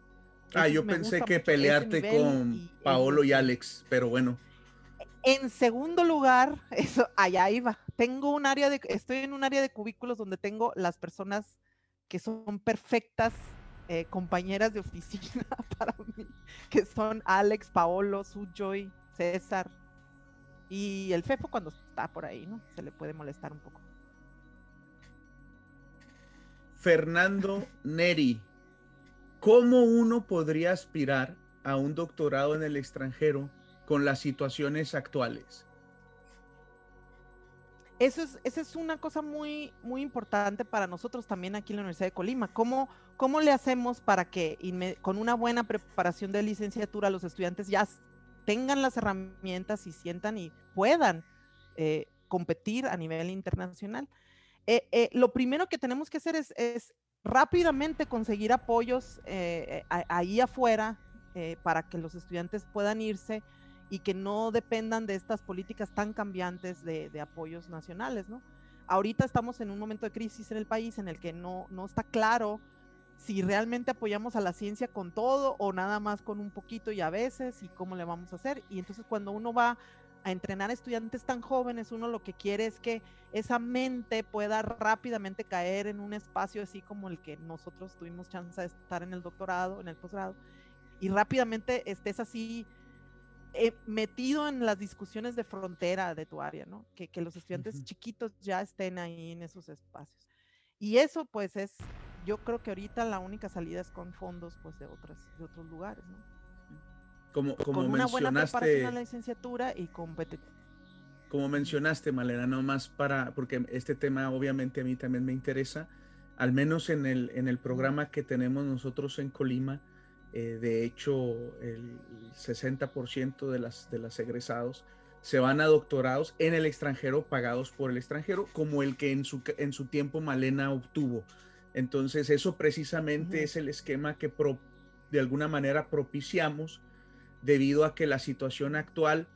ah, yo pensé que pelearte con Paolo y Alex, pero bueno. En segundo lugar, eso, allá iba. Tengo un área de, estoy en un área de cubículos donde tengo las personas que son perfectas eh, compañeras de oficina para mí, que son Alex, Paolo, Sujoy, César y el Fefo cuando está por ahí, ¿no? Se le puede molestar un poco. Fernando Neri, ¿cómo uno podría aspirar a un doctorado en el extranjero con las situaciones actuales? Eso es, esa es una cosa muy, muy importante para nosotros también aquí en la Universidad de Colima. ¿Cómo, cómo le hacemos para que con una buena preparación de licenciatura los estudiantes ya tengan las herramientas y sientan y puedan eh, competir a nivel internacional? Eh, eh, lo primero que tenemos que hacer es, es rápidamente conseguir apoyos ahí afuera para que los estudiantes puedan irse y que no dependan de estas políticas tan cambiantes de, apoyos nacionales, ¿no? Ahorita estamos en un momento de crisis en el país en el que no, no está claro si realmente apoyamos a la ciencia con todo o nada más con un poquito y a veces y cómo le vamos a hacer. Y entonces cuando uno va a entrenar a estudiantes tan jóvenes, uno lo que quiere es que esa mente pueda rápidamente caer en un espacio así como el que nosotros tuvimos chance de estar en el doctorado, en el posgrado, y rápidamente estés así eh, metido en las discusiones de frontera de tu área, ¿no? Que, los estudiantes chiquitos ya estén ahí en esos espacios. Y eso pues es, yo creo que ahorita la única salida es con fondos pues de, otras, de otros lugares, ¿no? Como, como con una buena preparación en la licenciatura y competitividad. Como mencionaste, Malena, más para, porque este tema obviamente a mí también me interesa, al menos en el, en el programa que tenemos nosotros en Colima, eh, de hecho, el 60% de las, de las egresados se van a doctorados en el extranjero, pagados por el extranjero, como el que en su, en su tiempo Malena obtuvo. Entonces, eso precisamente es el esquema que de alguna manera propiciamos debido a que la situación actual,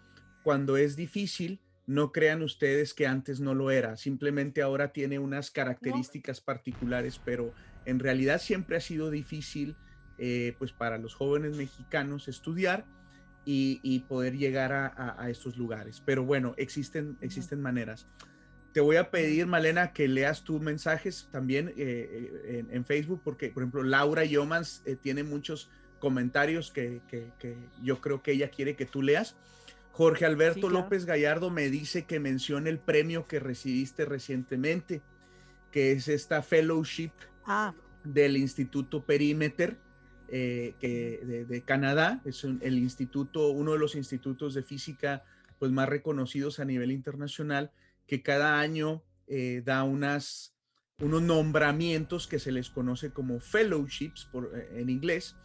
cuando es difícil, no crean ustedes que antes no lo era, simplemente ahora tiene unas características particulares, pero en realidad siempre ha sido difícil eh, pues para los jóvenes mexicanos estudiar y, poder llegar a, estos lugares. Pero bueno, existen, existen maneras. Te voy a pedir, Malena, que leas tus mensajes también eh, eh, en, Facebook, porque, por ejemplo, Laura Yomans tiene muchos comentarios que, yo creo que ella quiere que tú leas. Jorge Alberto López Gallardo me dice que mencione el premio que recibiste recientemente, que es esta fellowship ah. del Instituto Perímeter eh, que de, Canadá, es el instituto, uno de los institutos de física pues más reconocidos a nivel internacional, que cada año eh, da unas, unos nombramientos que se les conoce como fellowships por, eh, en inglés,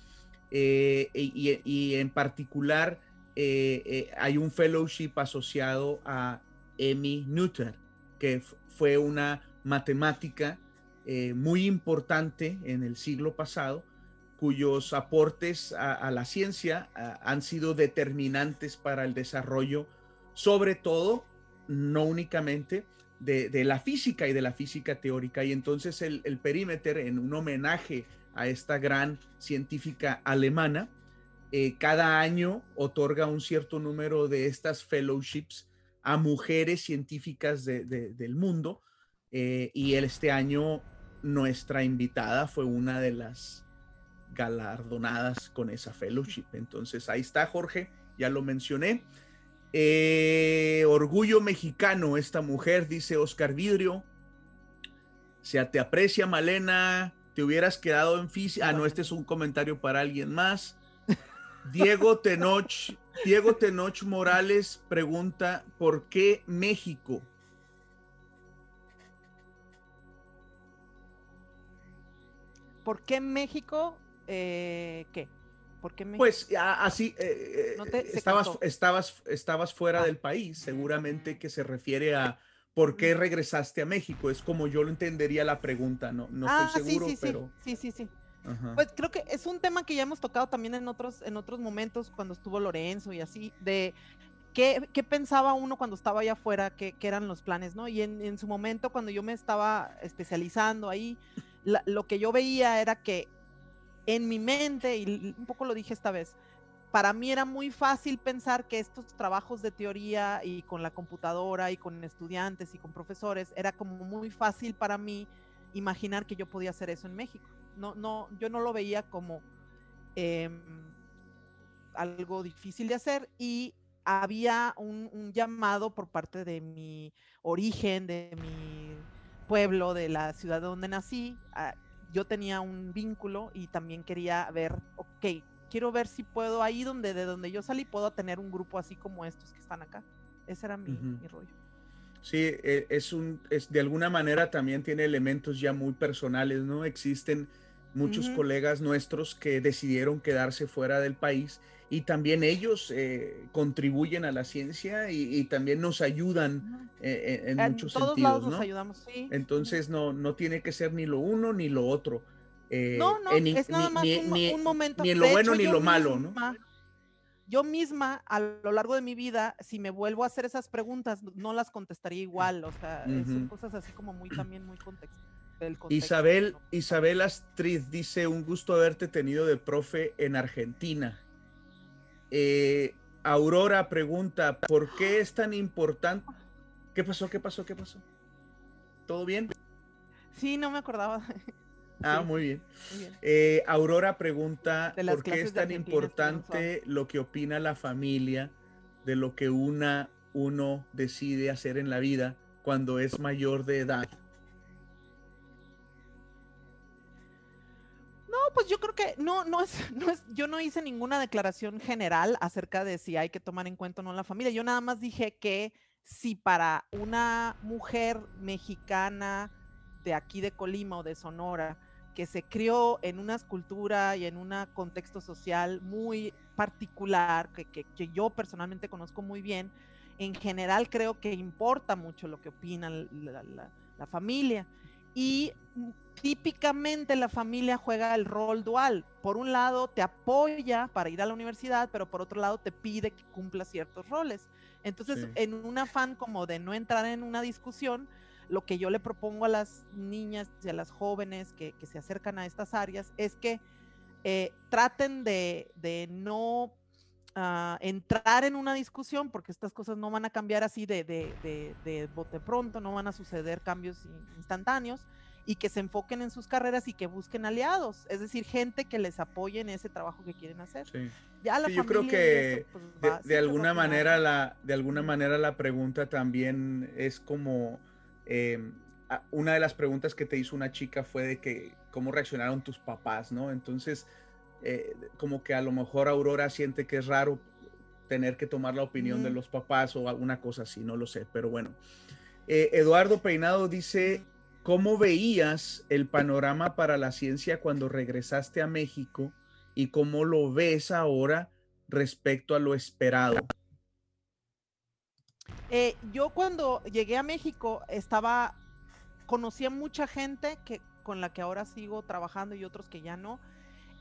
y, en particular hay un fellowship asociado a Emmy Noether, que fue una matemática muy importante en el siglo pasado, cuyos aportes a, la ciencia han sido determinantes para el desarrollo, sobre todo, no únicamente, de, la física y de la física teórica. Y entonces el, perímetro, en un homenaje a esta gran científica alemana, eh, cada año otorga un cierto número de estas fellowships a mujeres científicas del mundo. Eh, y este año nuestra invitada fue una de las galardonadas con esa fellowship. Entonces ahí está Jorge, ya lo mencioné. Eh, orgullo mexicano, esta mujer, dice Oscar Vidrio. Se te aprecia, Malena. Te hubieras quedado en física. Ah, no, este es un comentario para alguien más. Diego Tenoch, Diego Tenoch Morales pregunta: ¿por qué México? ¿Por qué México? Eh, ¿qué? ¿Por qué Pues así, eh, eh, estabas, estabas, estabas fuera ah. del país, seguramente que se refiere a por qué regresaste a México, es como yo lo entendería la pregunta, no, no ah, estoy seguro, sí, sí, pero... Sí, sí, sí. Pues creo que es un tema que ya hemos tocado también en otros, en otros momentos, cuando estuvo Lorenzo y así, de qué, qué pensaba uno cuando estaba allá afuera, qué, qué eran los planes, ¿no? Y en, en, su momento, cuando yo me estaba especializando ahí, lo que yo veía era que en mi mente, y un poco lo dije esta vez, para mí era muy fácil pensar que estos trabajos de teoría y con la computadora y con estudiantes y con profesores, era como muy fácil para mí imaginar que yo podía hacer eso en México. No, no, yo no lo veía como em, algo difícil de hacer y había un, llamado por parte de mi origen, de mi pueblo, de la ciudad donde nací. Yo tenía un vínculo y también quería ver, ok, quiero ver si puedo ahí donde de donde yo salí puedo tener un grupo así como estos que están acá. Ese era mi, rollo. Sí, e, es un, es de alguna manera también tiene elementos ya muy personales, ¿no? Existen muchos colegas nuestros que decidieron quedarse fuera del país y también ellos eh, contribuyen a la ciencia y, también nos ayudan eh, en, muchos todos sentidos, lados nos ayudamos, sí. Entonces no, no tiene que ser ni lo uno ni lo otro. Eh, no, no, es nada más un, momento. Ni en lo bueno ni lo malo, ¿no? Yo misma, a lo largo de mi vida, si me vuelvo a hacer esas preguntas, no las contestaría igual. O sea, son cosas así como muy también muy contexto. Isabel, Isabel Astrid dice, un gusto haberte tenido de profe en Argentina. Eh, Aurora pregunta, ¿por qué es tan importante? ¿Qué pasó? ¿Qué pasó? ¿Qué pasó? ¿Todo bien? Sí, no me acordaba. Ah, muy bien. Eh, Aurora pregunta, ¿por qué es tan importante lo que opina la familia de lo que una, uno decide hacer en la vida cuando es mayor de edad? Pues yo creo que no, no es, no es, yo no hice ninguna declaración general acerca de si hay que tomar en cuenta o no la familia. Yo nada más dije que si para una mujer mexicana de aquí de Colima o de Sonora, que se crió en una escultura y en un contexto social muy particular, que, yo personalmente conozco muy bien, en general creo que importa mucho lo que opina la, familia. Y típicamente la familia juega el rol dual. Por un lado te apoya para ir a la universidad, pero por otro lado te pide que cumpla ciertos roles. Entonces, en un afán como de no entrar en una discusión, lo que yo le propongo a las niñas y a las jóvenes que, se acercan a estas áreas es que eh, traten de, no ah, entrar en una discusión, porque estas cosas no van a cambiar así de, de, bote pronto, no van a suceder cambios instantáneos, y que se enfoquen en sus carreras y que busquen aliados, es decir, gente que les apoye en ese trabajo que quieren hacer. Ya la yo creo que pues, de, alguna manera la, de alguna manera la pregunta también es como Em, una de las preguntas que te hizo una chica fue de que cómo reaccionaron tus papás, ¿no? Entonces, eh, como que a lo mejor Aurora siente que es raro tener que tomar la opinión de los papás o alguna cosa así, no lo sé, pero bueno. Eh, Eduardo Peinado dice, ¿cómo veías el panorama para la ciencia cuando regresaste a México y cómo lo ves ahora respecto a lo esperado? Eh, yo cuando llegué a México estaba, conocía mucha gente que, con la que ahora sigo trabajando y otros que ya no.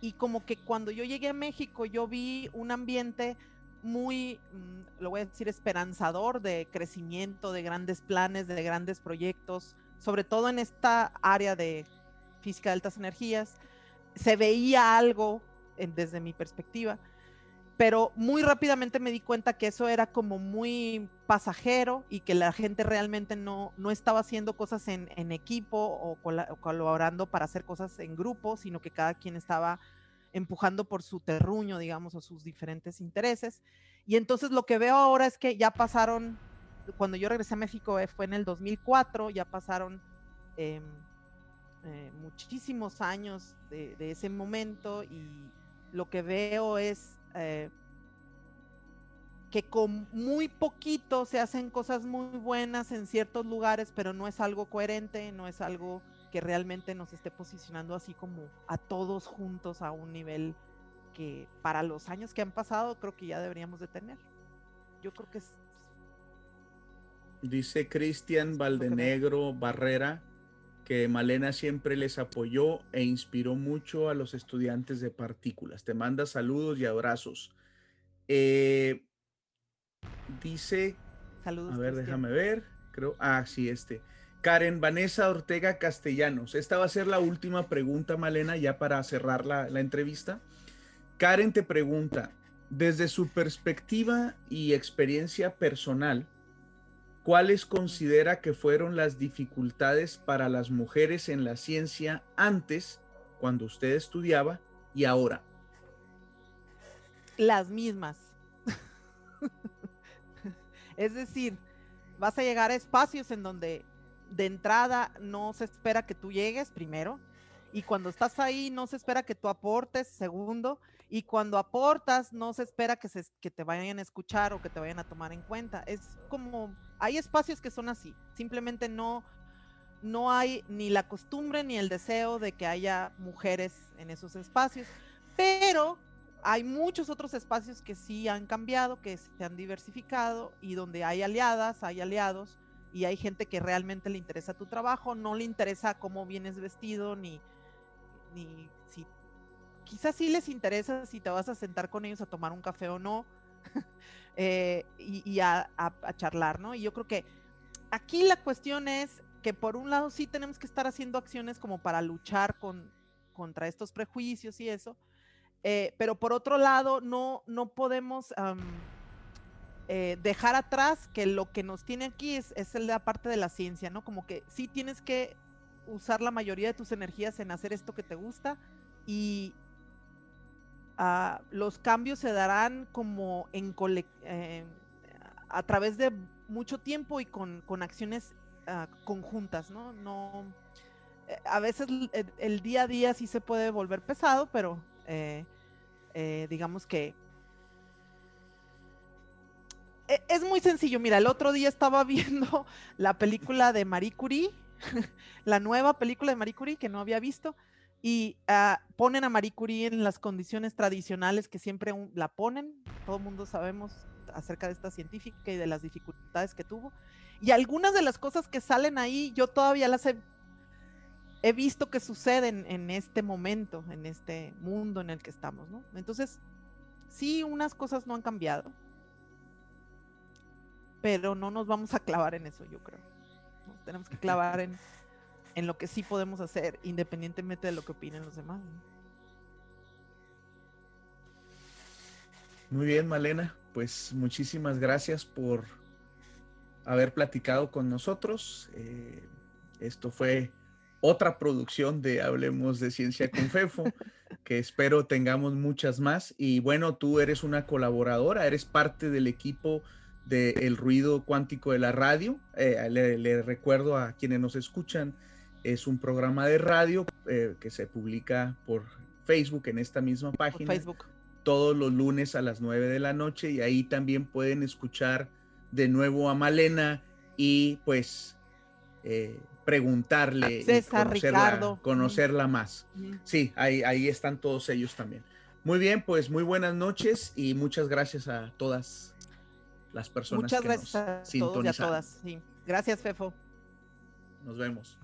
Y como que cuando yo llegué a México yo vi un ambiente muy, mm, lo voy a decir, esperanzador de crecimiento, de grandes planes, de grandes proyectos, sobre todo en esta área de física de altas energías. Se veía algo desde mi perspectiva pero muy rápidamente me di cuenta que eso era como muy pasajero y que la gente realmente no, no estaba haciendo cosas en, equipo o, colaborando para hacer cosas en grupo, sino que cada quien estaba empujando por su terruño, digamos, o sus diferentes intereses. Y entonces lo que veo ahora es que ya pasaron, cuando yo regresé a México eh, fue en el 2004, ya pasaron em, eh, muchísimos años de, de ese momento y lo que veo es eh, que con muy poquito se hacen cosas muy buenas en ciertos lugares, pero no es algo coherente, no es algo que realmente nos esté posicionando así como a todos juntos a un nivel que para los años que han pasado creo que ya deberíamos de tener. Yo creo que es... Dice Cristian Valdenegro Barrera que Malena siempre les apoyó e inspiró mucho a los estudiantes de partículas. Te manda saludos y abrazos. Eh, dice, saludos. A ver, déjame ver. Creo, ah, sí, este. Karen Vanessa Ortega Castellanos. Esta va a ser la última pregunta, Malena, ya para cerrar la, la entrevista. Karen te pregunta, desde su perspectiva y experiencia personal, ¿cuáles considera que fueron las dificultades para las mujeres en la ciencia antes, cuando usted estudiaba, y ahora? Las mismas. es decir, vas a llegar a espacios en donde de entrada no se espera que tú llegues primero, y cuando estás ahí no se espera que tú aportes, segundo, y cuando aportas no se espera que, se, que te vayan a escuchar o que te vayan a tomar en cuenta. Es como, hay espacios que son así, simplemente no, no hay ni la costumbre ni el deseo de que haya mujeres en esos espacios, pero hay muchos otros espacios que sí han cambiado, que se han diversificado y donde hay aliadas, hay aliados y hay gente que realmente le interesa tu trabajo, no le interesa cómo vienes vestido ni ni si quizás sí les interesa si te vas a sentar con ellos a tomar un café o no eh, y, a, charlar, ¿no? Y yo creo que aquí la cuestión es que por un lado sí tenemos que estar haciendo acciones como para luchar con, contra estos prejuicios y eso, eh, pero por otro lado no, no podemos eh, dejar atrás que lo que nos tiene aquí es, es la parte de la ciencia, ¿no? Como que sí tienes que usar la mayoría de tus energías en hacer esto que te gusta y ah, los cambios se darán como en eh, a través de mucho tiempo y con, acciones ah, conjuntas, ¿no? No, eh, a veces el, día a día sí se puede volver pesado, pero eh, digamos que e, es muy sencillo. Mira, el otro día estaba viendo la película de Marie Curie la nueva película de Marie Curie que no había visto y ah, ponen a Marie Curie en las condiciones tradicionales que siempre la ponen. Todo el mundo sabemos acerca de esta científica y de las dificultades que tuvo. Y algunas de las cosas que salen ahí, yo todavía las he, he visto que suceden en este momento, en este mundo en el que estamos, ¿no? Entonces, sí, unas cosas no han cambiado, pero no nos vamos a clavar en eso, yo creo tenemos que clavar en, en lo que sí podemos hacer, independientemente de lo que opinen los demás. Muy bien, Malena. Pues muchísimas gracias por haber platicado con nosotros. Eh, esto fue otra producción de Hablemos de Ciencia con Fefo, que espero tengamos muchas más. Y bueno, tú eres una colaboradora, eres parte del equipo del ruido cuántico de la radio. Eh, le, recuerdo a quienes nos escuchan, es un programa de radio eh, que se publica por Facebook en esta misma página. Facebook. Todos los lunes a las 9 de la noche y ahí también pueden escuchar de nuevo a Malena y pues eh, preguntarle, conocerla, conocerla más. Sí, ahí, ahí están todos ellos también. Muy bien, pues muy buenas noches y muchas gracias a todas las personas Muchas gracias a todos y a todas. Sí. Gracias, Fefo. Nos vemos.